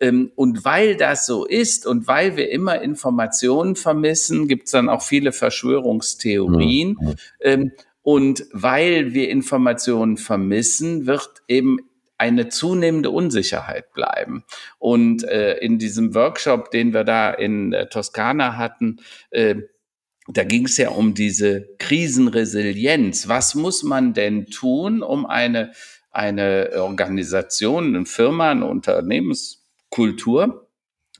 Speaker 2: Ähm, und weil das so ist und weil wir immer Informationen vermissen, gibt es dann auch viele Verschwörungstheorien. Mhm. Und weil wir Informationen vermissen, wird eben eine zunehmende Unsicherheit bleiben. Und äh, in diesem Workshop, den wir da in äh, Toskana hatten, äh, da ging es ja um diese Krisenresilienz. Was muss man denn tun, um eine, eine Organisation, eine Firma, eine Unternehmenskultur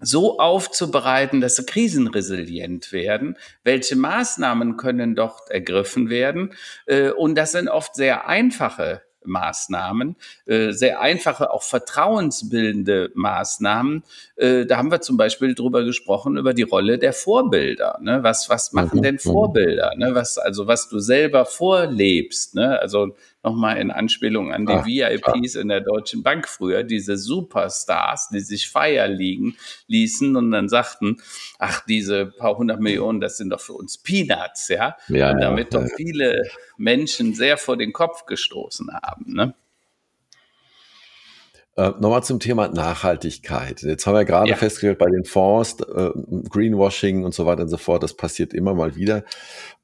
Speaker 2: so aufzubereiten, dass sie krisenresilient werden. Welche Maßnahmen können dort ergriffen werden? Äh, und das sind oft sehr einfache Maßnahmen, äh, sehr einfache, auch vertrauensbildende Maßnahmen. Äh, da haben wir zum Beispiel drüber gesprochen, über die Rolle der Vorbilder. Ne? Was, was machen mhm. denn mhm. Vorbilder? Ne? Was, also was du selber vorlebst. Ne? Also nochmal in Anspielung an die Ach, VIPs ja. in der Deutschen Bank früher, diese Superstars, die sich Feier liegen ließen und dann sagten, ach, diese paar hundert Millionen, das sind doch für uns Peanuts, ja. ja und damit ja, doch viele Menschen sehr vor den Kopf gestoßen haben. Ne?
Speaker 1: Äh, Nochmal zum Thema Nachhaltigkeit. Jetzt haben wir gerade ja. festgestellt, bei den Fonds, äh, Greenwashing und so weiter und so fort, das passiert immer mal wieder.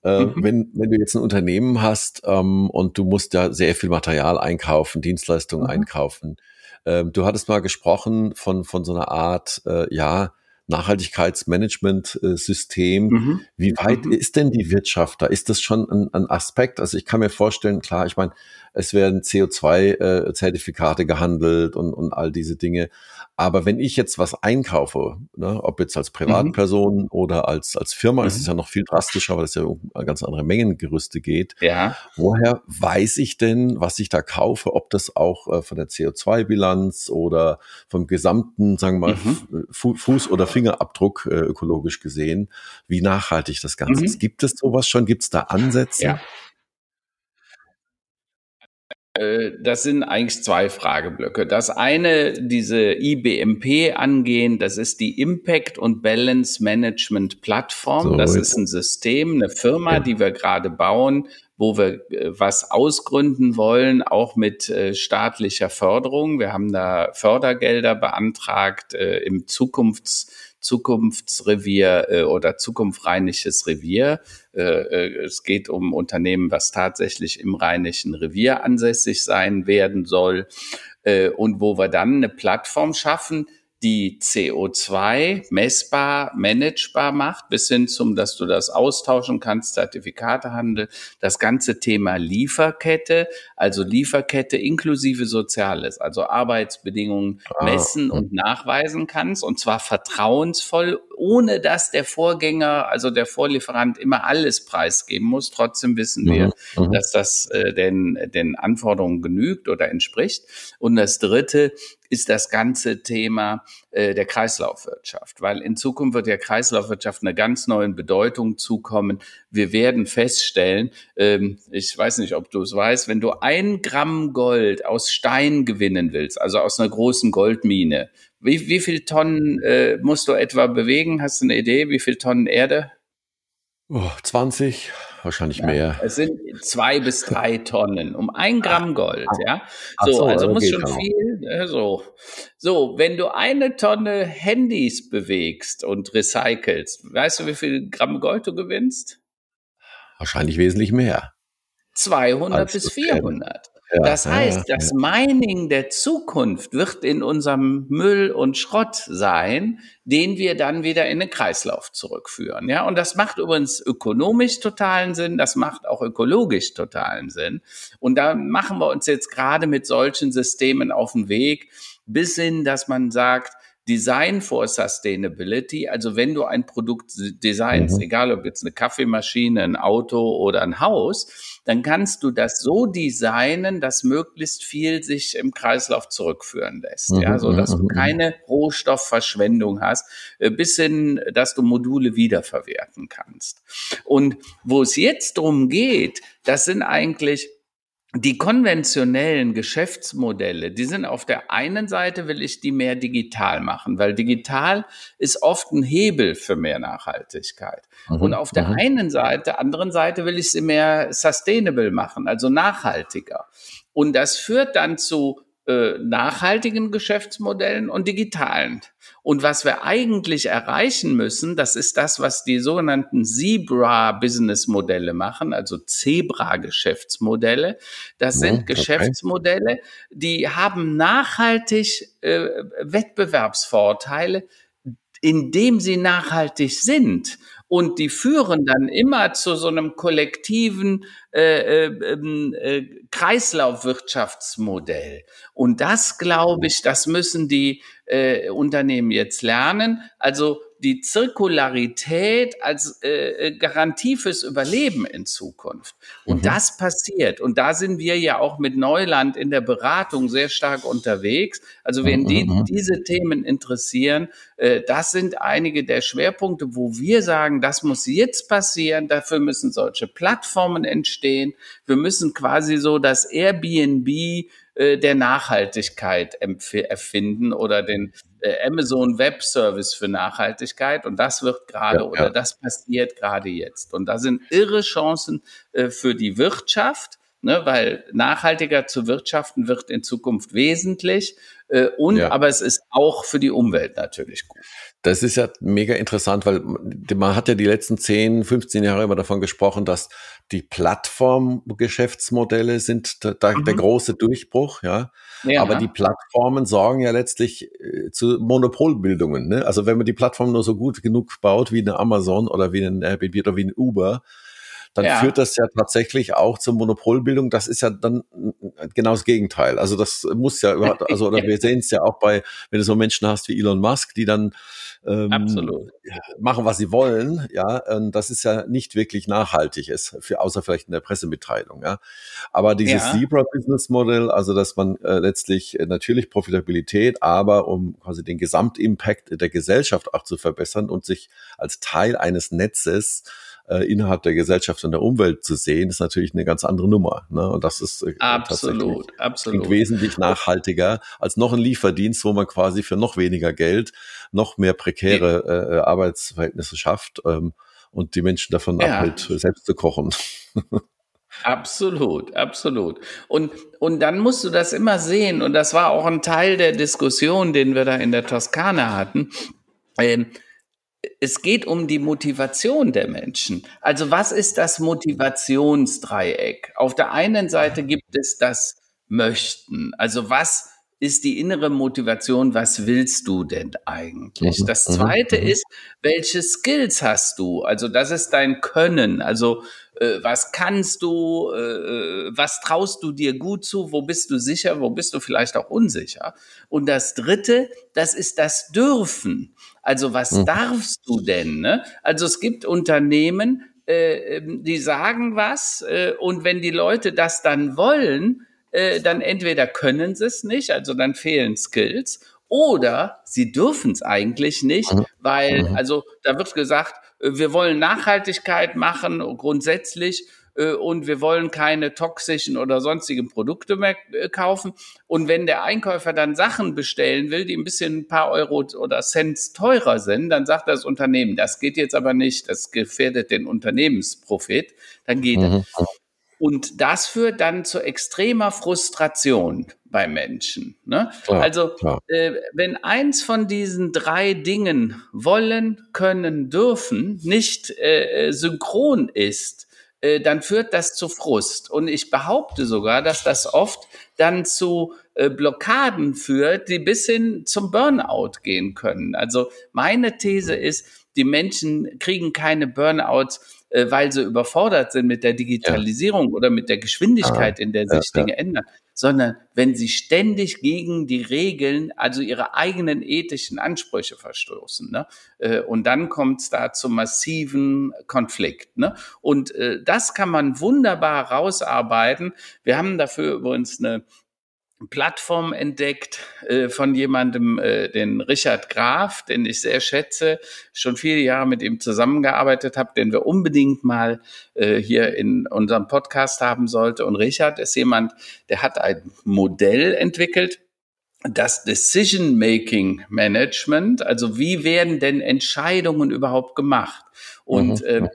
Speaker 1: Äh, mhm. wenn, wenn du jetzt ein Unternehmen hast ähm, und du musst ja sehr viel Material einkaufen, Dienstleistungen mhm. einkaufen. Ähm, du hattest mal gesprochen von, von so einer Art, äh, ja, Nachhaltigkeitsmanagement-System. Mhm. Wie weit mhm. ist denn die Wirtschaft da? Ist das schon ein, ein, Aspekt? Also ich kann mir vorstellen, klar, ich meine, es werden CO2-Zertifikate äh, gehandelt und, und all diese Dinge. Aber wenn ich jetzt was einkaufe, ne, ob jetzt als Privatperson mhm. oder als, als Firma, mhm. ist es ja noch viel drastischer, weil es ja um ganz andere Mengengerüste geht. Ja. Woher weiß ich denn, was ich da kaufe, ob das auch äh, von der CO2-Bilanz oder vom gesamten, sagen wir mal, mhm. Fuß- oder Fingerabdruck äh, ökologisch gesehen, wie nachhaltig das Ganze mhm. ist? Gibt es sowas schon? Gibt es da Ansätze?
Speaker 2: Ja. Äh, das sind eigentlich zwei Frageblöcke. Das eine, diese IBMP angehen, das ist die Impact und Balance Management Plattform. So, das ist ein System, eine Firma, die wir gerade bauen, wo wir äh, was ausgründen wollen, auch mit äh, staatlicher Förderung. Wir haben da Fördergelder beantragt im Zukunfts Zukunftsrevier äh, oder zukunftsrheinisches Revier. Äh, äh, es geht um Unternehmen, was tatsächlich im Rheinischen Revier ansässig sein werden soll äh, und wo wir dann eine Plattform schaffen, die CO2 messbar, managebar macht, bis hin zum, dass du das austauschen kannst, Zertifikatehandel, das ganze Thema Lieferkette, also Lieferkette inklusive Soziales, also Arbeitsbedingungen ah, messen und nachweisen kannst und zwar vertrauensvoll, ohne dass der Vorgänger, also der Vorlieferant immer alles preisgeben muss. Trotzdem wissen wir, mhm, mhm. dass das äh, den, den Anforderungen genügt oder entspricht. Und das Dritte ist das ganze Thema äh, der Kreislaufwirtschaft, weil in Zukunft wird der Kreislaufwirtschaft eine ganz neue Bedeutung zukommen. Wir werden feststellen, ähm, ich weiß nicht, ob du es weißt, wenn du ein Gramm Gold aus Stein gewinnen willst, also aus einer großen Goldmine, wie, wie viel Tonnen äh, musst du etwa bewegen? Hast du eine Idee, wie viel Tonnen Erde?
Speaker 1: Oh, 20, wahrscheinlich ja, mehr.
Speaker 2: Es sind zwei bis drei (laughs) Tonnen um ein Gramm Gold, ja. So, so also muss schon auch. viel. Äh, so. so, wenn du eine Tonne Handys bewegst und recycelst, weißt du, wie viel Gramm Gold du gewinnst?
Speaker 1: Wahrscheinlich wesentlich mehr.
Speaker 2: 200 bis 400. Ja, das heißt, ja, das Mining der Zukunft wird in unserem Müll und Schrott sein, den wir dann wieder in den Kreislauf zurückführen. Ja, und das macht übrigens ökonomisch totalen Sinn, das macht auch ökologisch totalen Sinn. Und da machen wir uns jetzt gerade mit solchen Systemen auf den Weg, bis hin, dass man sagt, Design for Sustainability. Also wenn du ein Produkt designst, mhm. egal ob jetzt eine Kaffeemaschine, ein Auto oder ein Haus, dann kannst du das so designen, dass möglichst viel sich im Kreislauf zurückführen lässt. Mhm. Ja, so dass du mhm, mhm. keine Rohstoffverschwendung hast, äh, bis hin, dass du Module wiederverwerten kannst. Und wo es jetzt drum geht, das sind eigentlich die konventionellen Geschäftsmodelle, die sind auf der einen Seite will ich die mehr digital machen, weil digital ist oft ein Hebel für mehr Nachhaltigkeit. Mhm, und auf der mhm. einen Seite, anderen Seite will ich sie mehr sustainable machen, also nachhaltiger. Und das führt dann zu äh, nachhaltigen Geschäftsmodellen und digitalen. Und was wir eigentlich erreichen müssen, das ist das, was die sogenannten Zebra-Business-Modelle machen, also Zebra-Geschäftsmodelle. Das sind okay. Geschäftsmodelle, die haben nachhaltig äh, Wettbewerbsvorteile, indem sie nachhaltig sind und die führen dann immer zu so einem kollektiven äh, äh, ähm, äh, Kreislaufwirtschaftsmodell. Und das, glaube ich, das müssen die äh, Unternehmen jetzt lernen. Also die Zirkularität als äh, äh, Garantie fürs Überleben in Zukunft. Und mhm. das passiert. Und da sind wir ja auch mit Neuland in der Beratung sehr stark unterwegs. Also wenn die, mhm. diese Themen interessieren, äh, das sind einige der Schwerpunkte, wo wir sagen, das muss jetzt passieren. Dafür müssen solche Plattformen entstehen. Wir müssen quasi so das Airbnb äh, der Nachhaltigkeit erfinden oder den Amazon Web Service für Nachhaltigkeit und das wird gerade ja, oder ja. das passiert gerade jetzt und da sind irre Chancen äh, für die Wirtschaft, ne, weil nachhaltiger zu wirtschaften wird in Zukunft wesentlich äh, und ja. aber es ist auch für die Umwelt natürlich gut.
Speaker 1: Das ist ja mega interessant, weil man hat ja die letzten 10, 15 Jahre immer davon gesprochen, dass die Plattformgeschäftsmodelle sind da, da mhm. der große Durchbruch, ja? ja. Aber die Plattformen sorgen ja letztlich äh, zu Monopolbildungen. Ne? Also wenn man die Plattform nur so gut genug baut wie eine Amazon oder wie ein Airbnb oder wie ein Uber, dann ja. führt das ja tatsächlich auch zur Monopolbildung. Das ist ja dann genau das Gegenteil. Also das muss ja, (laughs) also oder wir sehen es ja auch bei, wenn du so Menschen hast wie Elon Musk, die dann ähm, Absolut. machen, was sie wollen, ja, das ist ja nicht wirklich nachhaltig ist, für, außer vielleicht in der Pressemitteilung, ja. Aber dieses ja. Zebra-Business-Modell, also dass man äh, letztlich äh, natürlich Profitabilität, aber um quasi den Gesamtimpact der Gesellschaft auch zu verbessern und sich als Teil eines Netzes äh, innerhalb der Gesellschaft und der Umwelt zu sehen, ist natürlich eine ganz andere Nummer. Ne? Und das ist äh,
Speaker 2: absolut, absolut.
Speaker 1: wesentlich nachhaltiger als noch ein Lieferdienst, wo man quasi für noch weniger Geld noch mehr prekäre äh, Arbeitsverhältnisse schafft ähm, und die Menschen davon ja. abhält, selbst zu kochen. (laughs)
Speaker 2: Absolut, absolut. Und, und dann musst du das immer sehen. Und das war auch ein Teil der Diskussion, den wir da in der Toskana hatten. Ähm, es geht um die Motivation der Menschen. Also was ist das Motivationsdreieck? Auf der einen Seite gibt es das Möchten. Also was ist die innere Motivation, was willst du denn eigentlich? Mhm, das mhm, zweite mhm. ist, welche Skills hast du? Also das ist dein Können. Also äh, was kannst du, äh, äh, was traust du dir gut zu, wo bist du sicher, wo bist du vielleicht auch unsicher? Und das dritte, das ist das Dürfen. Also was mhm. darfst du denn? Ne? Also es gibt Unternehmen, äh, ähm, die sagen was äh, und wenn die Leute das dann wollen, äh, dann entweder können sie es nicht, also dann fehlen Skills, oder sie dürfen es eigentlich nicht, mhm. weil, mhm. also da wird gesagt, äh, wir wollen Nachhaltigkeit machen grundsätzlich und wir wollen keine toxischen oder sonstigen Produkte mehr äh, kaufen. Und wenn der Einkäufer dann Sachen bestellen will, die ein bisschen ein paar Euro oder Cents teurer sind, dann sagt das Unternehmen, das geht jetzt aber nicht, das gefährdet den Unternehmensprofit, dann geht mhm. er. Und das führt dann zu extremer Frustration bei Menschen. Ne? Klar, also klar. Äh, wenn eins von diesen drei Dingen wollen, können, dürfen nicht äh, synchron ist, äh, dann führt das zu Frust. Und ich behaupte sogar, dass das oft dann zu äh, Blockaden führt, die bis hin zum Burnout gehen können. Also meine These ist, die Menschen kriegen keine Burnouts, äh, weil sie überfordert sind mit der Digitalisierung ja. oder mit der Geschwindigkeit, ah, in der sich ja, Dinge ja. ändern, sondern wenn sie ständig gegen die Regeln, also ihre eigenen ethischen Ansprüche verstoßen. Ne? Äh, und dann kommt es da zu massiven Konflikt. Ne? Und äh, das kann man wunderbar rausarbeiten. Wir haben dafür übrigens eine Plattform entdeckt äh, von jemandem, äh, den Richard Graf, den ich sehr schätze, schon viele Jahre mit ihm zusammengearbeitet habe, den wir unbedingt mal äh, hier in unserem Podcast haben sollte. Und Richard ist jemand, der hat ein Modell entwickelt, das Decision-Making Management, also wie werden denn Entscheidungen überhaupt gemacht? Und mhm. äh,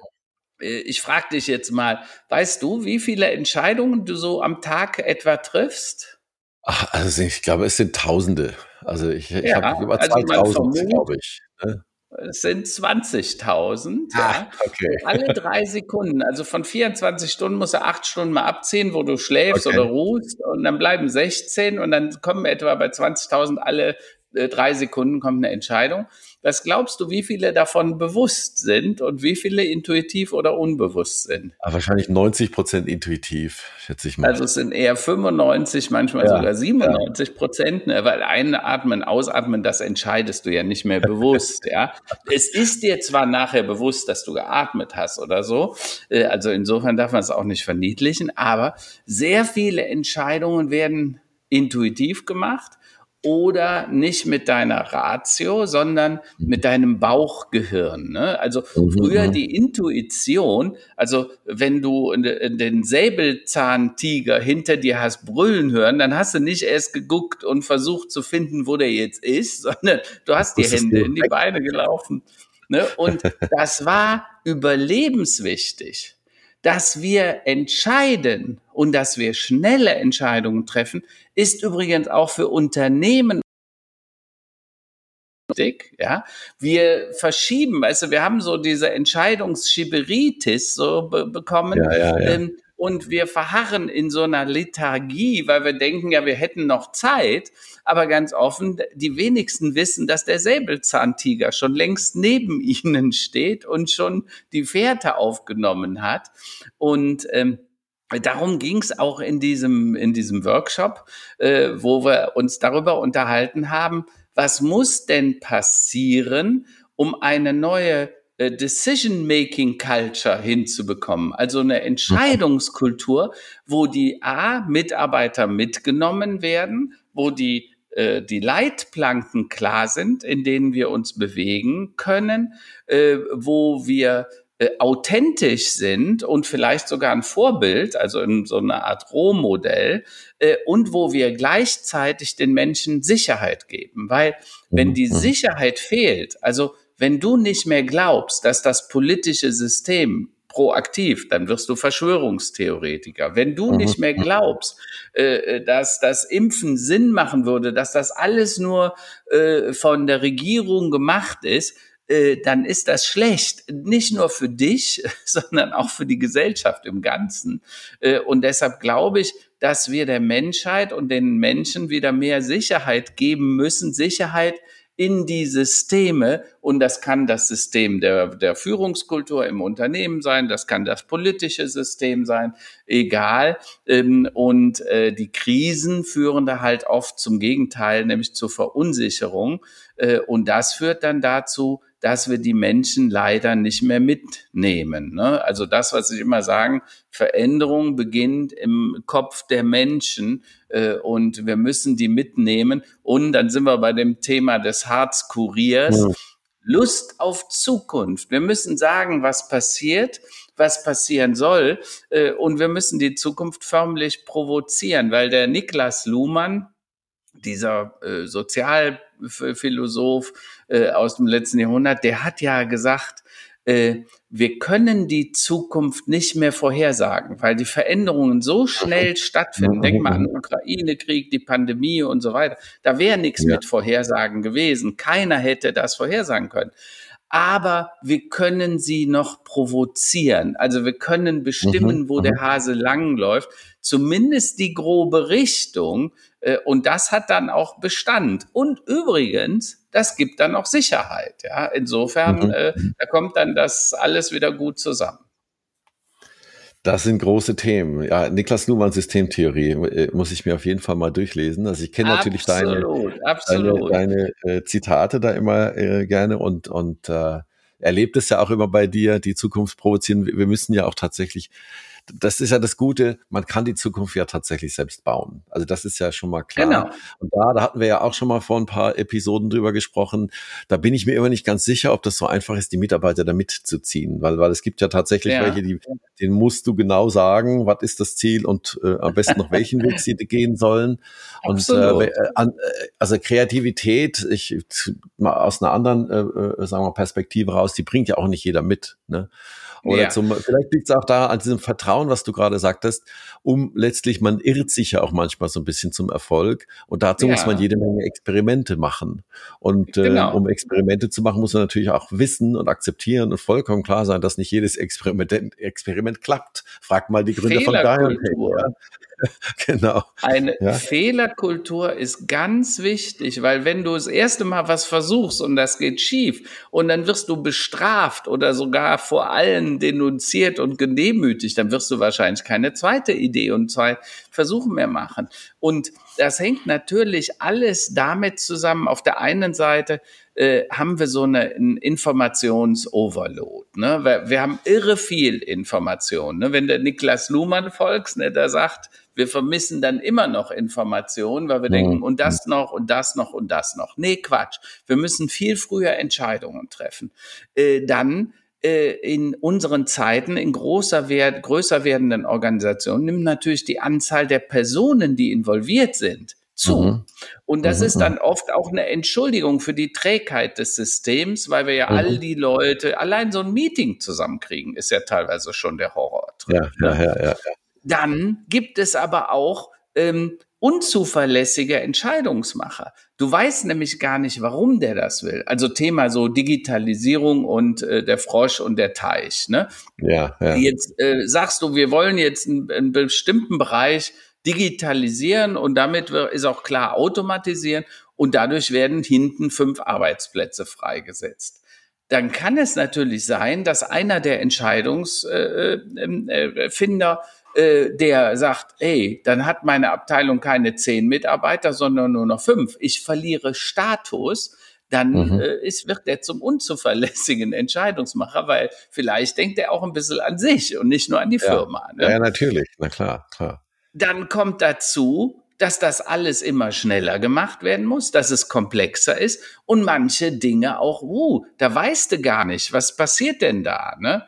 Speaker 2: ich frage dich jetzt mal, weißt du, wie viele Entscheidungen du so am Tag etwa triffst?
Speaker 1: Ach, also ich glaube, es sind Tausende. Also ich, ich ja, habe über 2000, also glaube ich. Ne?
Speaker 2: Es sind 20.000, ja. Okay. Alle drei Sekunden, also von 24 Stunden muss er acht Stunden mal abziehen, wo du schläfst okay. oder ruhst und dann bleiben 16 und dann kommen etwa bei 20.000 alle äh, drei Sekunden kommt eine Entscheidung. Was glaubst du, wie viele davon bewusst sind und wie viele intuitiv oder unbewusst sind?
Speaker 1: Aber wahrscheinlich 90 Prozent intuitiv, schätze ich mal.
Speaker 2: Also es sind eher 95, manchmal ja, sogar 97 Prozent, ja. ne? weil einatmen, ausatmen, das entscheidest du ja nicht mehr bewusst. (laughs) ja, es ist dir zwar nachher bewusst, dass du geatmet hast oder so. Äh, also insofern darf man es auch nicht verniedlichen, aber sehr viele Entscheidungen werden intuitiv gemacht oder nicht mit deiner Ratio, sondern mit deinem Bauchgehirn. Ne? Also mhm, früher mhm. die Intuition, also wenn du den Säbelzahntiger hinter dir hast brüllen hören, dann hast du nicht erst geguckt und versucht zu finden, wo der jetzt ist, (laughs) sondern du hast die Hände in die Beine gelaufen. Ne? Und (laughs) das war überlebenswichtig dass wir entscheiden und dass wir schnelle Entscheidungen treffen, ist übrigens auch für Unternehmen ja, wir verschieben, weißt du, wir haben so diese Entscheidungsschiberitis so be bekommen. Ja, ja, ja. Ähm, und wir verharren in so einer Lethargie, weil wir denken, ja, wir hätten noch Zeit. Aber ganz offen, die wenigsten wissen, dass der Säbelzahntiger schon längst neben (laughs) ihnen steht und schon die Fährte aufgenommen hat. Und ähm, Darum ging es auch in diesem, in diesem Workshop, äh, wo wir uns darüber unterhalten haben, was muss denn passieren, um eine neue äh, Decision-Making-Culture hinzubekommen. Also eine Entscheidungskultur, wo die A, Mitarbeiter mitgenommen werden, wo die äh, die Leitplanken klar sind, in denen wir uns bewegen können, äh, wo wir äh, authentisch sind und vielleicht sogar ein Vorbild, also in so einer Art Rohmodell, äh, und wo wir gleichzeitig den Menschen Sicherheit geben. Weil wenn die mhm. Sicherheit fehlt, also wenn du nicht mehr glaubst, dass das politische System proaktiv, dann wirst du Verschwörungstheoretiker. Wenn du nicht mehr glaubst, äh, dass das Impfen Sinn machen würde, dass das alles nur äh, von der Regierung gemacht ist, dann ist das schlecht. Nicht nur für dich, (laughs) sondern auch für die Gesellschaft im Ganzen. Äh, und deshalb glaube ich, dass wir der Menschheit und den Menschen wieder mehr Sicherheit geben müssen. Sicherheit in die Systeme und das kann das System der, der Führungskultur im Unternehmen sein, das kann das politische System sein, egal. Ähm, und äh, die Krisen führen da halt oft zum Gegenteil, nämlich zur Verunsicherung. Äh, und das führt dann dazu, dass wir die Menschen leider nicht mehr mitnehmen. Ne? Also das, was ich immer sagen, Veränderung beginnt im Kopf der Menschen äh, und wir müssen die mitnehmen. Und dann sind wir bei dem Thema des Harzkuriers. Ja. Lust auf Zukunft. Wir müssen sagen, was passiert, was passieren soll. Äh, und wir müssen die Zukunft förmlich provozieren, weil der Niklas Luhmann, dieser äh, Sozialphilosoph äh, aus dem letzten Jahrhundert, der hat ja gesagt, äh, wir können die Zukunft nicht mehr vorhersagen, weil die Veränderungen so schnell (laughs) stattfinden. Denk mal an den (laughs) Ukraine-Krieg, die Pandemie und so weiter. Da wäre nichts ja. mit Vorhersagen gewesen. Keiner hätte das vorhersagen können aber wir können sie noch provozieren. Also wir können bestimmen, mhm, wo der mhm. Hase langläuft, zumindest die grobe Richtung. Äh, und das hat dann auch Bestand. Und übrigens, das gibt dann auch Sicherheit. Ja, insofern, mhm. äh, da kommt dann das alles wieder gut zusammen.
Speaker 1: Das sind große Themen. Ja, Niklas Luhmann Systemtheorie äh, muss ich mir auf jeden Fall mal durchlesen. Also ich kenne natürlich deine, absolut. deine, deine äh, Zitate da immer äh, gerne und, und äh, erlebt es ja auch immer bei dir, die Zukunft provozieren. Wir müssen ja auch tatsächlich das ist ja das Gute, man kann die Zukunft ja tatsächlich selbst bauen. Also das ist ja schon mal klar. Genau. Und da, da hatten wir ja auch schon mal vor ein paar Episoden drüber gesprochen. Da bin ich mir immer nicht ganz sicher, ob das so einfach ist, die Mitarbeiter da mitzuziehen, weil, weil es gibt ja tatsächlich ja. welche, die, denen musst du genau sagen, was ist das Ziel und äh, am besten noch welchen Weg sie (laughs) gehen sollen. Und äh, äh, an, äh, also Kreativität, ich mal aus einer anderen, äh, äh, sagen wir Perspektive raus, die bringt ja auch nicht jeder mit. Ne? Oder ja. zum, vielleicht liegt es auch da an diesem Vertrauen, was du gerade sagtest, um letztlich, man irrt sich ja auch manchmal so ein bisschen zum Erfolg und dazu ja. muss man jede Menge Experimente machen. Und äh, genau. um Experimente zu machen, muss man natürlich auch wissen und akzeptieren und vollkommen klar sein, dass nicht jedes Experiment, Experiment klappt. Frag mal die Gründer von Dial. (laughs)
Speaker 2: Genau. Eine ja? Fehlerkultur ist ganz wichtig, weil wenn du das erste Mal was versuchst und das geht schief und dann wirst du bestraft oder sogar vor allen denunziert und gedemütigt, dann wirst du wahrscheinlich keine zweite Idee und zwei Versuche mehr machen. Und das hängt natürlich alles damit zusammen. Auf der einen Seite äh, haben wir so eine, einen Informationsoverload. Ne? Wir, wir, haben irre viel Information. Ne? Wenn der Niklas Luhmann folgst, ne, der sagt, wir vermissen dann immer noch Informationen, weil wir mhm. denken, und das noch und das noch und das noch. Nee, Quatsch. Wir müssen viel früher Entscheidungen treffen. Äh, dann äh, in unseren Zeiten in großer Wert, größer werdenden Organisationen nimmt natürlich die Anzahl der Personen, die involviert sind, zu. Mhm. Und das mhm. ist dann oft auch eine Entschuldigung für die Trägheit des Systems, weil wir ja mhm. all die Leute, allein so ein Meeting zusammenkriegen, ist ja teilweise schon der Horror.
Speaker 1: Drin, ja, ne? ja, ja, ja.
Speaker 2: Dann gibt es aber auch ähm, unzuverlässige Entscheidungsmacher. Du weißt nämlich gar nicht, warum der das will. Also Thema so Digitalisierung und äh, der Frosch und der Teich. Ne?
Speaker 1: Ja, ja.
Speaker 2: Jetzt äh, sagst du, wir wollen jetzt einen, einen bestimmten Bereich digitalisieren und damit ist auch klar automatisieren und dadurch werden hinten fünf Arbeitsplätze freigesetzt. Dann kann es natürlich sein, dass einer der Entscheidungsfinder äh, äh, äh, der sagt, ey, dann hat meine Abteilung keine zehn Mitarbeiter, sondern nur noch fünf. Ich verliere Status dann mhm. äh, ist, wird der zum unzuverlässigen Entscheidungsmacher, weil vielleicht denkt er auch ein bisschen an sich und nicht nur an die
Speaker 1: ja.
Speaker 2: Firma.
Speaker 1: Ne? Ja, natürlich, na klar, klar.
Speaker 2: Dann kommt dazu, dass das alles immer schneller gemacht werden muss, dass es komplexer ist und manche Dinge auch, uh, da weißt du gar nicht, was passiert denn da, ne?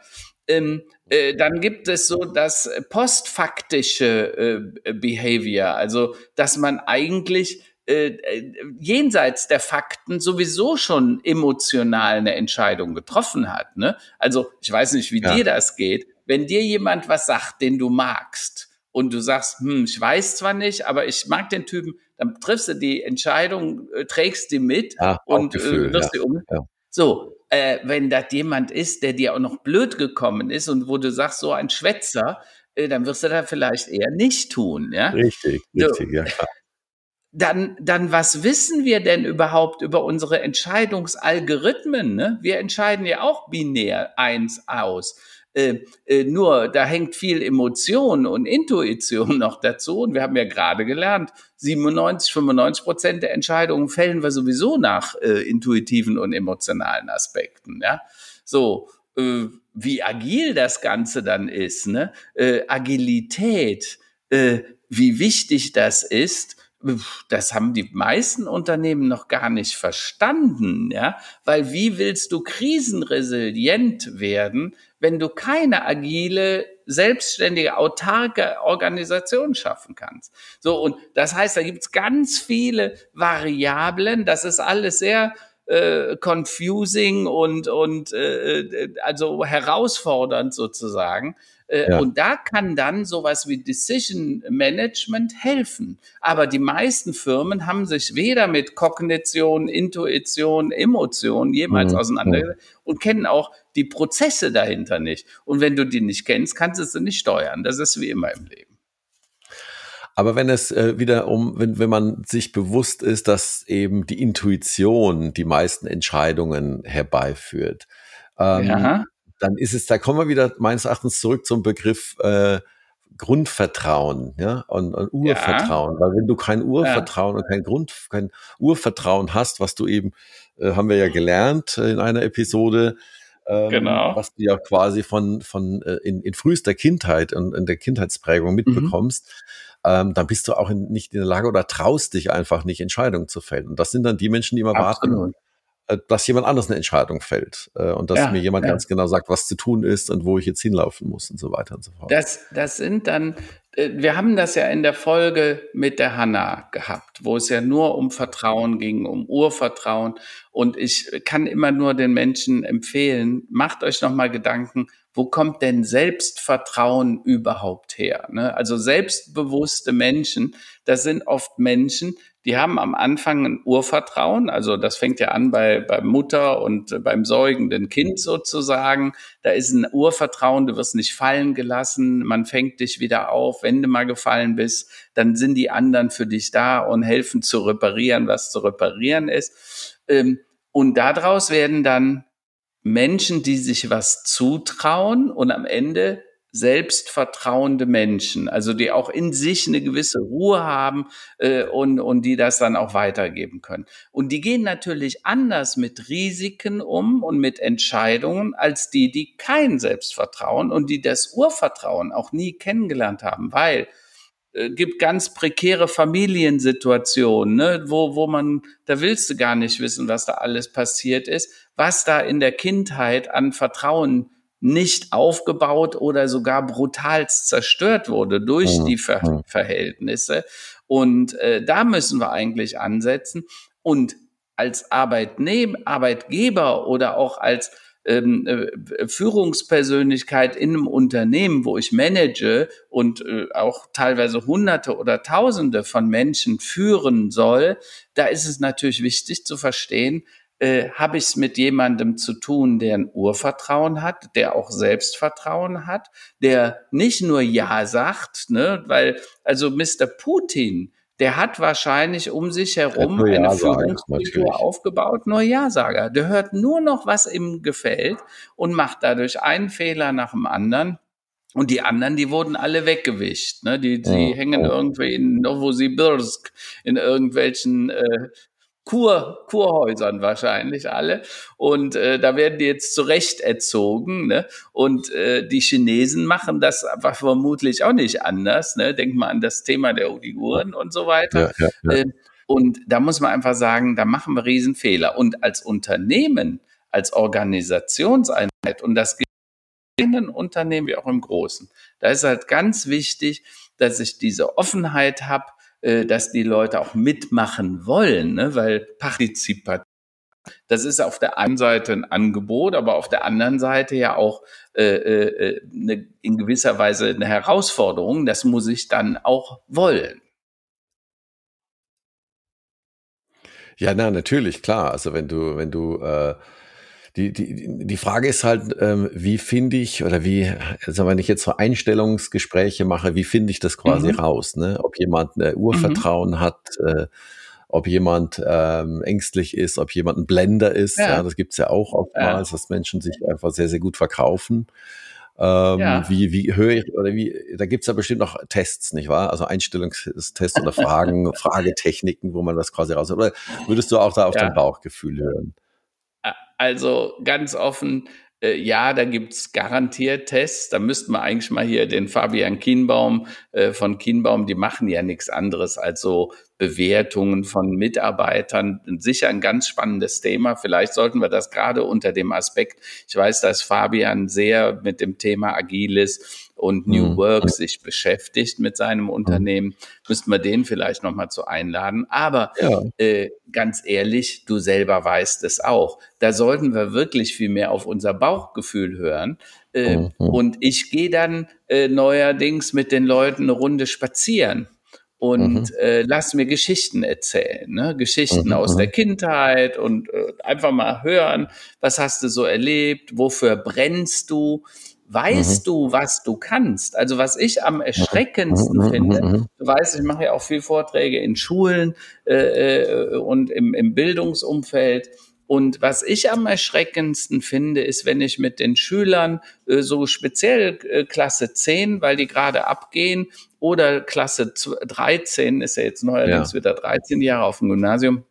Speaker 2: Ähm, äh, dann gibt es so das postfaktische äh, Behavior, also dass man eigentlich äh, äh, jenseits der Fakten sowieso schon emotional eine Entscheidung getroffen hat. Ne? Also ich weiß nicht, wie ja. dir das geht. Wenn dir jemand was sagt, den du magst, und du sagst, hm, ich weiß zwar nicht, aber ich mag den Typen, dann triffst du die Entscheidung, äh, trägst die mit ja, und Gefühl, wirst ja. die um. So, äh, wenn das jemand ist, der dir auch noch blöd gekommen ist und wo du sagst, so ein Schwätzer, äh, dann wirst du da vielleicht eher nicht tun. Ja?
Speaker 1: Richtig, richtig, so. ja klar.
Speaker 2: Dann, dann, was wissen wir denn überhaupt über unsere Entscheidungsalgorithmen? Ne? Wir entscheiden ja auch binär eins aus. Äh, äh, nur da hängt viel Emotion und Intuition (laughs) noch dazu. Und wir haben ja gerade gelernt, 97, 95 Prozent der Entscheidungen fällen wir sowieso nach äh, intuitiven und emotionalen Aspekten. Ja, so äh, wie agil das Ganze dann ist, ne? Agilität, wie wichtig das ist das haben die meisten Unternehmen noch gar nicht verstanden, ja, weil wie willst du krisenresilient werden, wenn du keine agile, selbstständige, autarke Organisation schaffen kannst? So, und das heißt, da gibt's ganz viele Variablen, das ist alles sehr äh, confusing und, und äh, äh also herausfordernd sozusagen. Äh, ja. Und da kann dann sowas wie Decision Management helfen. Aber die meisten Firmen haben sich weder mit Kognition, Intuition, Emotion jemals mhm. auseinandergesetzt und kennen auch die Prozesse dahinter nicht. Und wenn du die nicht kennst, kannst du sie nicht steuern. Das ist wie immer im Leben.
Speaker 1: Aber wenn es äh, wieder um, wenn, wenn man sich bewusst ist, dass eben die Intuition die meisten Entscheidungen herbeiführt, ähm, ja dann ist es, da kommen wir wieder meines Erachtens zurück zum Begriff äh, Grundvertrauen, ja, und, und Urvertrauen. Ja. Weil wenn du kein Urvertrauen ja. und kein Grund, kein Urvertrauen hast, was du eben, äh, haben wir ja gelernt in einer Episode, ähm, genau. was du ja quasi von, von äh, in, in frühester Kindheit und in der Kindheitsprägung mitbekommst. Mhm ähm, dann bist du auch in, nicht in der Lage oder traust dich einfach nicht, Entscheidungen zu fällen. Und das sind dann die Menschen, die immer Absolut. warten, dass jemand anders eine Entscheidung fällt äh, und dass ja, mir jemand ja. ganz genau sagt, was zu tun ist und wo ich jetzt hinlaufen muss und so weiter und so fort.
Speaker 2: Das, das sind dann, äh, wir haben das ja in der Folge mit der Hanna gehabt, wo es ja nur um Vertrauen ging, um Urvertrauen. Und ich kann immer nur den Menschen empfehlen, macht euch nochmal Gedanken, wo kommt denn Selbstvertrauen überhaupt her? Ne? Also selbstbewusste Menschen, das sind oft Menschen, die haben am Anfang ein Urvertrauen. Also das fängt ja an bei, bei Mutter und beim säugenden Kind sozusagen. Da ist ein Urvertrauen, du wirst nicht fallen gelassen, man fängt dich wieder auf. Wenn du mal gefallen bist, dann sind die anderen für dich da und helfen zu reparieren, was zu reparieren ist. Ähm, und daraus werden dann Menschen, die sich was zutrauen und am Ende selbstvertrauende Menschen, also die auch in sich eine gewisse Ruhe haben äh, und, und die das dann auch weitergeben können. Und die gehen natürlich anders mit Risiken um und mit Entscheidungen als die, die kein Selbstvertrauen und die das Urvertrauen auch nie kennengelernt haben, weil äh, gibt ganz prekäre Familiensituationen, ne, wo, wo man, da willst du gar nicht wissen, was da alles passiert ist, was da in der Kindheit an Vertrauen nicht aufgebaut oder sogar brutalst zerstört wurde durch mhm. die Ver mhm. Verhältnisse. Und äh, da müssen wir eigentlich ansetzen. Und als Arbeitnehmer, Arbeitgeber oder auch als ähm, äh, Führungspersönlichkeit in einem Unternehmen, wo ich manage und äh, auch teilweise Hunderte oder Tausende von Menschen führen soll, da ist es natürlich wichtig zu verstehen, äh, habe ich es mit jemandem zu tun, der ein Urvertrauen hat, der auch Selbstvertrauen hat, der nicht nur Ja sagt, ne, weil also Mr. Putin, der hat wahrscheinlich um sich herum eine ja Führungskultur aufgebaut, nur Ja-Sager. Der hört nur noch, was ihm gefällt und macht dadurch einen Fehler nach dem anderen. Und die anderen, die wurden alle weggewischt. Ne? Die, die ja, hängen ja. irgendwie in Novosibirsk in irgendwelchen äh, Kur, Kurhäusern wahrscheinlich alle. Und äh, da werden die jetzt zurecht erzogen. Ne? Und äh, die Chinesen machen das aber vermutlich auch nicht anders. Ne? Denk mal an das Thema der Uiguren und so weiter. Ja, ja, ja. Äh, und da muss man einfach sagen, da machen wir Riesenfehler. Und als Unternehmen, als Organisationseinheit, und das gilt in Unternehmen wie auch im Großen, da ist halt ganz wichtig, dass ich diese Offenheit habe, dass die Leute auch mitmachen wollen, ne? weil Partizipation das ist auf der einen Seite ein Angebot, aber auf der anderen Seite ja auch äh, äh, eine, in gewisser Weise eine Herausforderung. Das muss ich dann auch wollen.
Speaker 1: Ja, na, natürlich, klar. Also wenn du, wenn du äh, die, die, die Frage ist halt, ähm, wie finde ich oder wie, also wenn ich jetzt so Einstellungsgespräche mache, wie finde ich das quasi mhm. raus? Ne? Ob jemand äh, Urvertrauen mhm. hat, äh, ob jemand ähm, ängstlich ist, ob jemand ein Blender ist. Ja, ja das gibt's ja auch oftmals, ja. dass Menschen sich einfach sehr, sehr gut verkaufen. Ähm, ja. Wie, wie höre ich, oder wie, da gibt's ja bestimmt noch Tests, nicht wahr? Also Einstellungstests oder Fragen, (laughs) Fragetechniken, wo man das quasi raus. Oder würdest du auch da auf dein Bauchgefühl hören?
Speaker 2: Also ganz offen, äh, ja, da gibt's garantiert Tests. Da müssten wir eigentlich mal hier den Fabian Kienbaum äh, von Kienbaum, die machen ja nichts anderes als so Bewertungen von Mitarbeitern. Sicher ein ganz spannendes Thema. Vielleicht sollten wir das gerade unter dem Aspekt, ich weiß, dass Fabian sehr mit dem Thema Agiles und New mhm. Work sich beschäftigt mit seinem Unternehmen, müssten wir den vielleicht nochmal zu einladen. Aber ja. äh, ganz ehrlich, du selber weißt es auch. Da sollten wir wirklich viel mehr auf unser Bauchgefühl hören. Äh, mhm. Und ich gehe dann äh, neuerdings mit den Leuten eine Runde spazieren und mhm. äh, lass mir Geschichten erzählen, ne? Geschichten mhm. aus der mhm. Kindheit und äh, einfach mal hören, was hast du so erlebt, wofür brennst du, weißt mhm. du, was du kannst? Also was ich am erschreckendsten mhm. finde, mhm. du weißt, ich mache ja auch viel Vorträge in Schulen äh, äh, und im, im Bildungsumfeld. Und was ich am erschreckendsten finde, ist, wenn ich mit den Schülern äh, so speziell äh, Klasse 10, weil die gerade abgehen, oder Klasse 13, ist ja jetzt neuerdings ja. wieder 13 Jahre auf dem Gymnasium.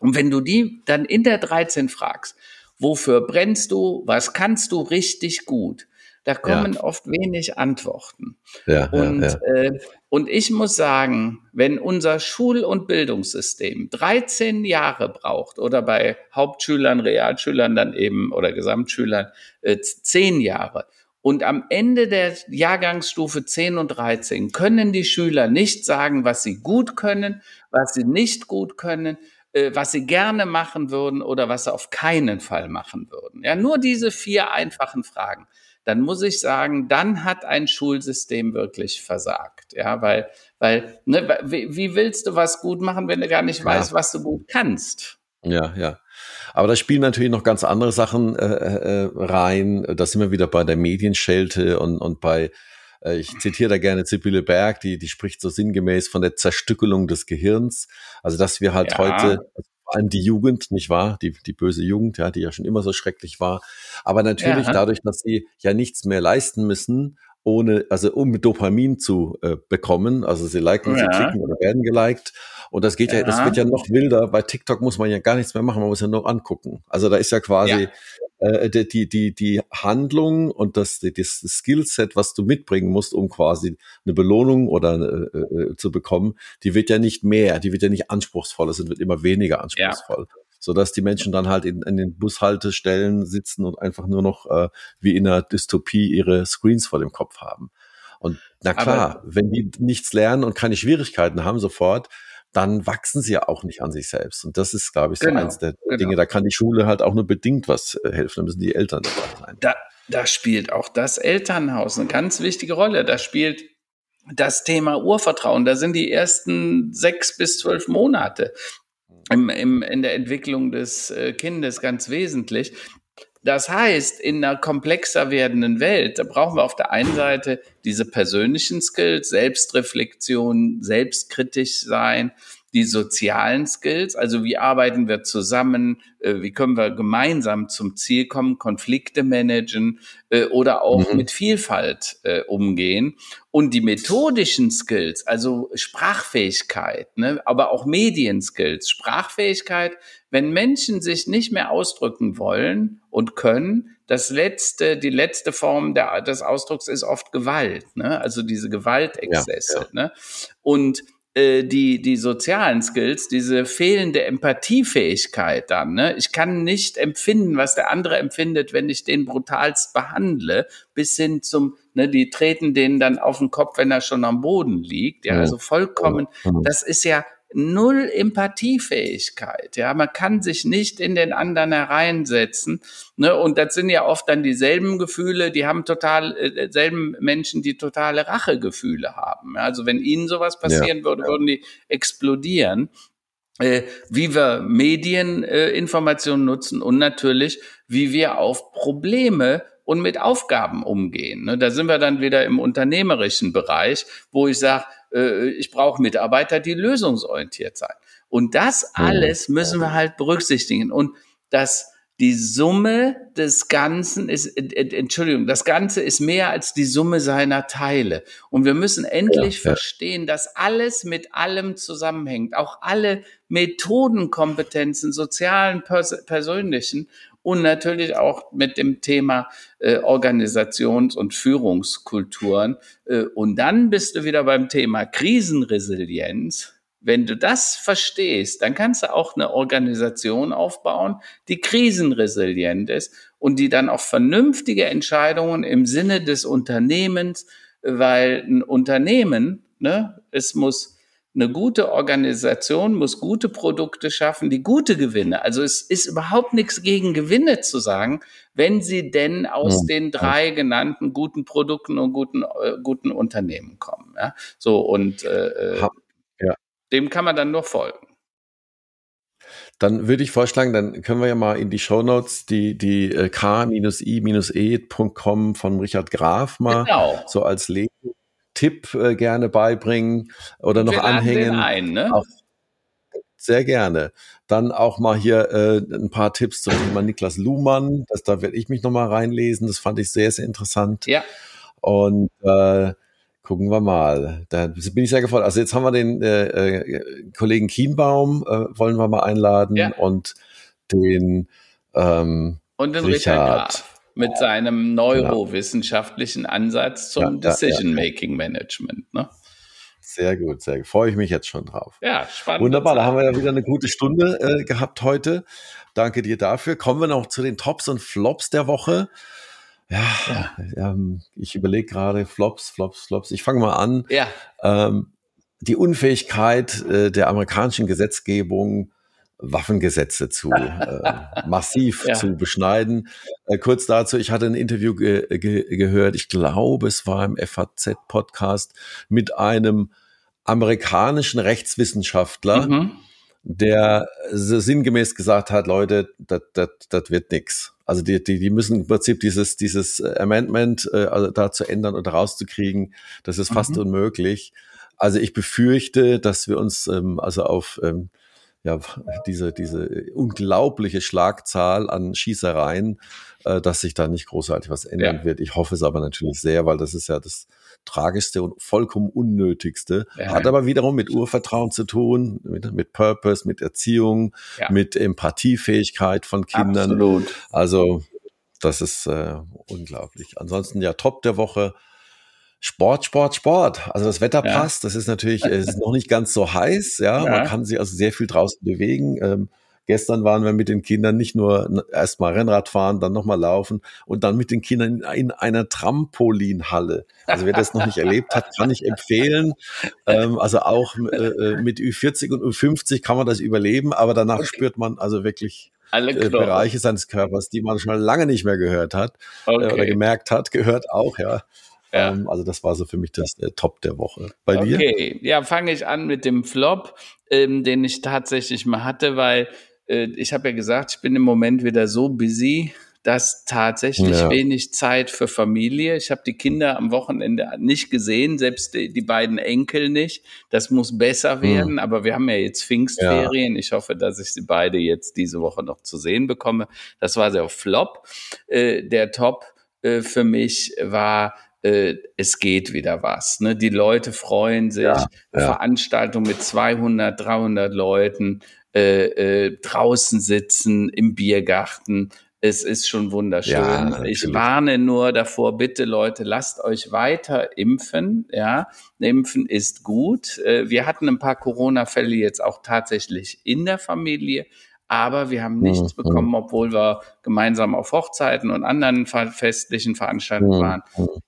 Speaker 2: Und wenn du die dann in der 13 fragst, wofür brennst du, was kannst du richtig gut? Da kommen ja. oft wenig Antworten. Ja, und, ja, äh, und ich muss sagen, wenn unser Schul- und Bildungssystem 13 Jahre braucht oder bei Hauptschülern, Realschülern dann eben oder Gesamtschülern äh, 10 Jahre und am Ende der Jahrgangsstufe 10 und 13 können die Schüler nicht sagen, was sie gut können, was sie nicht gut können, äh, was sie gerne machen würden oder was sie auf keinen Fall machen würden. Ja, nur diese vier einfachen Fragen dann muss ich sagen, dann hat ein Schulsystem wirklich versagt. Ja, weil, weil, ne, wie, wie willst du was gut machen, wenn du gar nicht ja. weißt, was du gut kannst?
Speaker 1: Ja, ja. Aber da spielen natürlich noch ganz andere Sachen äh, äh, rein. Da sind wir wieder bei der Medienschelte und, und bei, äh, ich zitiere da gerne Sibylle Berg, die, die spricht so sinngemäß von der Zerstückelung des Gehirns. Also, dass wir halt ja. heute, allem die Jugend, nicht wahr? Die, die böse Jugend, ja, die ja schon immer so schrecklich war. Aber natürlich ja. dadurch, dass sie ja nichts mehr leisten müssen, ohne, also um Dopamin zu äh, bekommen. Also sie liken, ja. sie klicken oder werden geliked. Und das geht ja. ja. das wird ja noch wilder. Bei TikTok muss man ja gar nichts mehr machen, man muss ja nur angucken. Also da ist ja quasi ja. Äh, die, die, die Handlung und das, das Skillset, was du mitbringen musst, um quasi eine Belohnung oder äh, äh, zu bekommen, die wird ja nicht mehr, die wird ja nicht anspruchsvoller, es wird immer weniger anspruchsvoll. Ja. Sodass die Menschen dann halt in, in den Bushaltestellen sitzen und einfach nur noch äh, wie in einer Dystopie ihre Screens vor dem Kopf haben. Und na klar, Aber, wenn die nichts lernen und keine Schwierigkeiten haben sofort, dann wachsen sie ja auch nicht an sich selbst. Und das ist, glaube ich, so genau, eins der genau. Dinge. Da kann die Schule halt auch nur bedingt was äh, helfen. Da müssen die Eltern dabei sein.
Speaker 2: Da, da spielt auch das Elternhaus eine ganz wichtige Rolle. Da spielt das Thema Urvertrauen. Da sind die ersten sechs bis zwölf Monate im, im, in der Entwicklung des äh, Kindes ganz wesentlich. Das heißt, in einer komplexer werdenden Welt, da brauchen wir auf der einen Seite diese persönlichen Skills, Selbstreflexion, selbstkritisch sein, die sozialen Skills, also wie arbeiten wir zusammen, äh, wie können wir gemeinsam zum Ziel kommen, Konflikte managen äh, oder auch mhm. mit Vielfalt äh, umgehen. Und die methodischen Skills, also Sprachfähigkeit, ne, aber auch Medienskills, Sprachfähigkeit, wenn Menschen sich nicht mehr ausdrücken wollen und können, das letzte, die letzte Form der, des Ausdrucks ist oft Gewalt, ne? also diese Gewaltexzesse. Ja, ja. Ne? Und äh, die, die sozialen Skills, diese fehlende Empathiefähigkeit dann. Ne? Ich kann nicht empfinden, was der andere empfindet, wenn ich den brutalst behandle, bis hin zum, ne, die treten den dann auf den Kopf, wenn er schon am Boden liegt. Ja, also vollkommen, das ist ja null Empathiefähigkeit. Ja, man kann sich nicht in den anderen hereinsetzen. Ne? Und das sind ja oft dann dieselben Gefühle, die haben total, äh, selben Menschen, die totale Rachegefühle haben. Ja? Also wenn ihnen sowas passieren ja, würde, würden die explodieren. Äh, wie wir Medieninformationen äh, nutzen und natürlich, wie wir auf Probleme und mit Aufgaben umgehen. Ne? Da sind wir dann wieder im unternehmerischen Bereich, wo ich sage, äh, ich brauche Mitarbeiter, die lösungsorientiert sein. Und das alles müssen wir halt berücksichtigen. Und das, die Summe des Ganzen ist, Entschuldigung, das Ganze ist mehr als die Summe seiner Teile. Und wir müssen endlich ja, ja. verstehen, dass alles mit allem zusammenhängt. Auch alle Methodenkompetenzen, sozialen, pers persönlichen und natürlich auch mit dem Thema äh, Organisations- und Führungskulturen. Äh, und dann bist du wieder beim Thema Krisenresilienz. Wenn du das verstehst, dann kannst du auch eine Organisation aufbauen, die krisenresilient ist und die dann auch vernünftige Entscheidungen im Sinne des Unternehmens, weil ein Unternehmen, ne, es muss eine gute Organisation muss gute Produkte schaffen, die gute Gewinne. Also es ist überhaupt nichts gegen Gewinne zu sagen, wenn sie denn aus ja. den drei genannten guten Produkten und guten, äh, guten Unternehmen kommen. Ja? So und äh, äh ja. dem kann man dann nur folgen.
Speaker 1: Dann würde ich vorschlagen, dann können wir ja mal in die Show Notes die, die äh, k-i-e.com von Richard Graf mal genau. so als Leben Tipp äh, gerne beibringen oder noch anhängen.
Speaker 2: Ein, ne? Auch
Speaker 1: sehr gerne. Dann auch mal hier äh, ein paar Tipps zum Thema Niklas Luhmann. Das, da werde ich mich nochmal reinlesen. Das fand ich sehr, sehr interessant.
Speaker 2: Ja.
Speaker 1: Und äh, gucken wir mal. Da bin ich sehr gefreut. Also jetzt haben wir den äh, äh, Kollegen Kienbaum, äh, wollen wir mal einladen ja. und den ähm,
Speaker 2: Und den Richard, Richard mit seinem genau. neurowissenschaftlichen Ansatz zum ja, Decision-Making Management. Ne?
Speaker 1: Sehr gut, sehr gut. Freue ich mich jetzt schon drauf.
Speaker 2: Ja, spannend.
Speaker 1: Wunderbar, da haben wir ja wieder eine gute Stunde äh, gehabt heute. Danke dir dafür. Kommen wir noch zu den Tops und Flops der Woche. Ja, ja. Ähm, ich überlege gerade Flops, Flops, Flops. Ich fange mal an.
Speaker 2: Ja.
Speaker 1: Ähm, die Unfähigkeit äh, der amerikanischen Gesetzgebung, Waffengesetze zu (laughs) äh, massiv ja. zu beschneiden. Äh, kurz dazu, ich hatte ein Interview ge ge gehört, ich glaube, es war im FAZ-Podcast mit einem amerikanischen Rechtswissenschaftler, mhm. der sinngemäß gesagt hat, Leute, das wird nix. Also die, die, die müssen im Prinzip dieses, dieses Amendment äh, also da zu ändern oder rauszukriegen, das ist fast mhm. unmöglich. Also ich befürchte, dass wir uns ähm, also auf ähm, ja, diese, diese unglaubliche Schlagzahl an Schießereien, äh, dass sich da nicht großartig was ändern ja. wird. Ich hoffe es aber natürlich sehr, weil das ist ja das Tragischste und vollkommen Unnötigste. Ja. Hat aber wiederum mit Urvertrauen zu tun, mit, mit Purpose, mit Erziehung, ja. mit Empathiefähigkeit von Kindern.
Speaker 2: Absolut.
Speaker 1: Also das ist äh, unglaublich. Ansonsten ja Top der Woche Sport, Sport, Sport. Also das Wetter ja. passt. Das ist natürlich, es ist noch nicht ganz so heiß. Ja, (laughs) ja. man kann sich also sehr viel draußen bewegen. Ähm, gestern waren wir mit den Kindern nicht nur erstmal Rennrad fahren, dann nochmal laufen und dann mit den Kindern in einer Trampolinhalle. Also wer das noch nicht erlebt hat, kann ich empfehlen. Ähm, also auch äh, äh mit Ü40 und Ü50 kann man das überleben, aber danach okay. spürt man also wirklich äh, Bereiche seines Körpers, die man schon lange nicht mehr gehört hat okay. äh, oder gemerkt hat, gehört auch, ja. Ja. Ähm, also das war so für mich das der Top der Woche. Bei
Speaker 2: okay.
Speaker 1: dir?
Speaker 2: Okay, ja, fange ich an mit dem Flop, ähm, den ich tatsächlich mal hatte, weil äh, ich habe ja gesagt, ich bin im Moment wieder so busy, dass tatsächlich ja. wenig Zeit für Familie. Ich habe die Kinder am Wochenende nicht gesehen, selbst die, die beiden Enkel nicht. Das muss besser hm. werden, mhm. aber wir haben ja jetzt Pfingstferien. Ja. Ich hoffe, dass ich sie beide jetzt diese Woche noch zu sehen bekomme. Das war sehr flop. Äh, der Top äh, für mich war äh, es geht wieder was. Ne? Die Leute freuen sich. Ja, ja. Veranstaltung mit 200, 300 Leuten, äh, äh, draußen sitzen im Biergarten. Es ist schon wunderschön. Ja, ich warne nur davor, bitte Leute, lasst euch weiter impfen. Ja, impfen ist gut. Äh, wir hatten ein paar Corona-Fälle jetzt auch tatsächlich in der Familie aber wir haben nichts mhm. bekommen, obwohl wir gemeinsam auf Hochzeiten und anderen festlichen Veranstaltungen mhm. waren.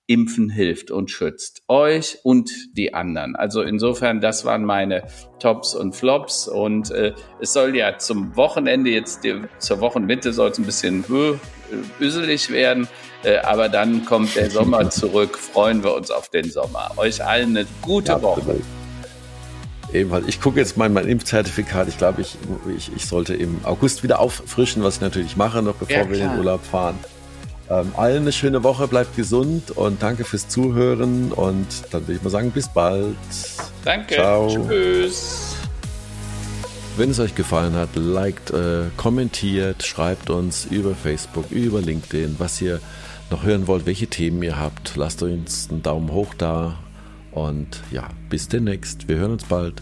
Speaker 2: Impfen hilft und schützt euch und die anderen. Also insofern, das waren meine Tops und Flops und äh, es soll ja zum Wochenende jetzt, die, zur Wochenmitte soll es ein bisschen büselig werden, äh, aber dann kommt der Sommer (laughs) zurück, freuen wir uns auf den Sommer. Euch allen eine gute ja, Woche.
Speaker 1: Ebenfalls. Ich gucke jetzt mal mein Impfzertifikat. Ich glaube, ich, ich, ich sollte im August wieder auffrischen, was ich natürlich mache, noch bevor ja, wir in den Urlaub fahren. Ähm, allen eine schöne Woche, bleibt gesund und danke fürs Zuhören und dann würde ich mal sagen, bis bald.
Speaker 2: Danke. Ciao. Tschüss.
Speaker 1: Wenn es euch gefallen hat, liked, äh, kommentiert, schreibt uns über Facebook, über LinkedIn, was ihr noch hören wollt, welche Themen ihr habt. Lasst uns einen Daumen hoch da und ja, bis demnächst. Wir hören uns bald.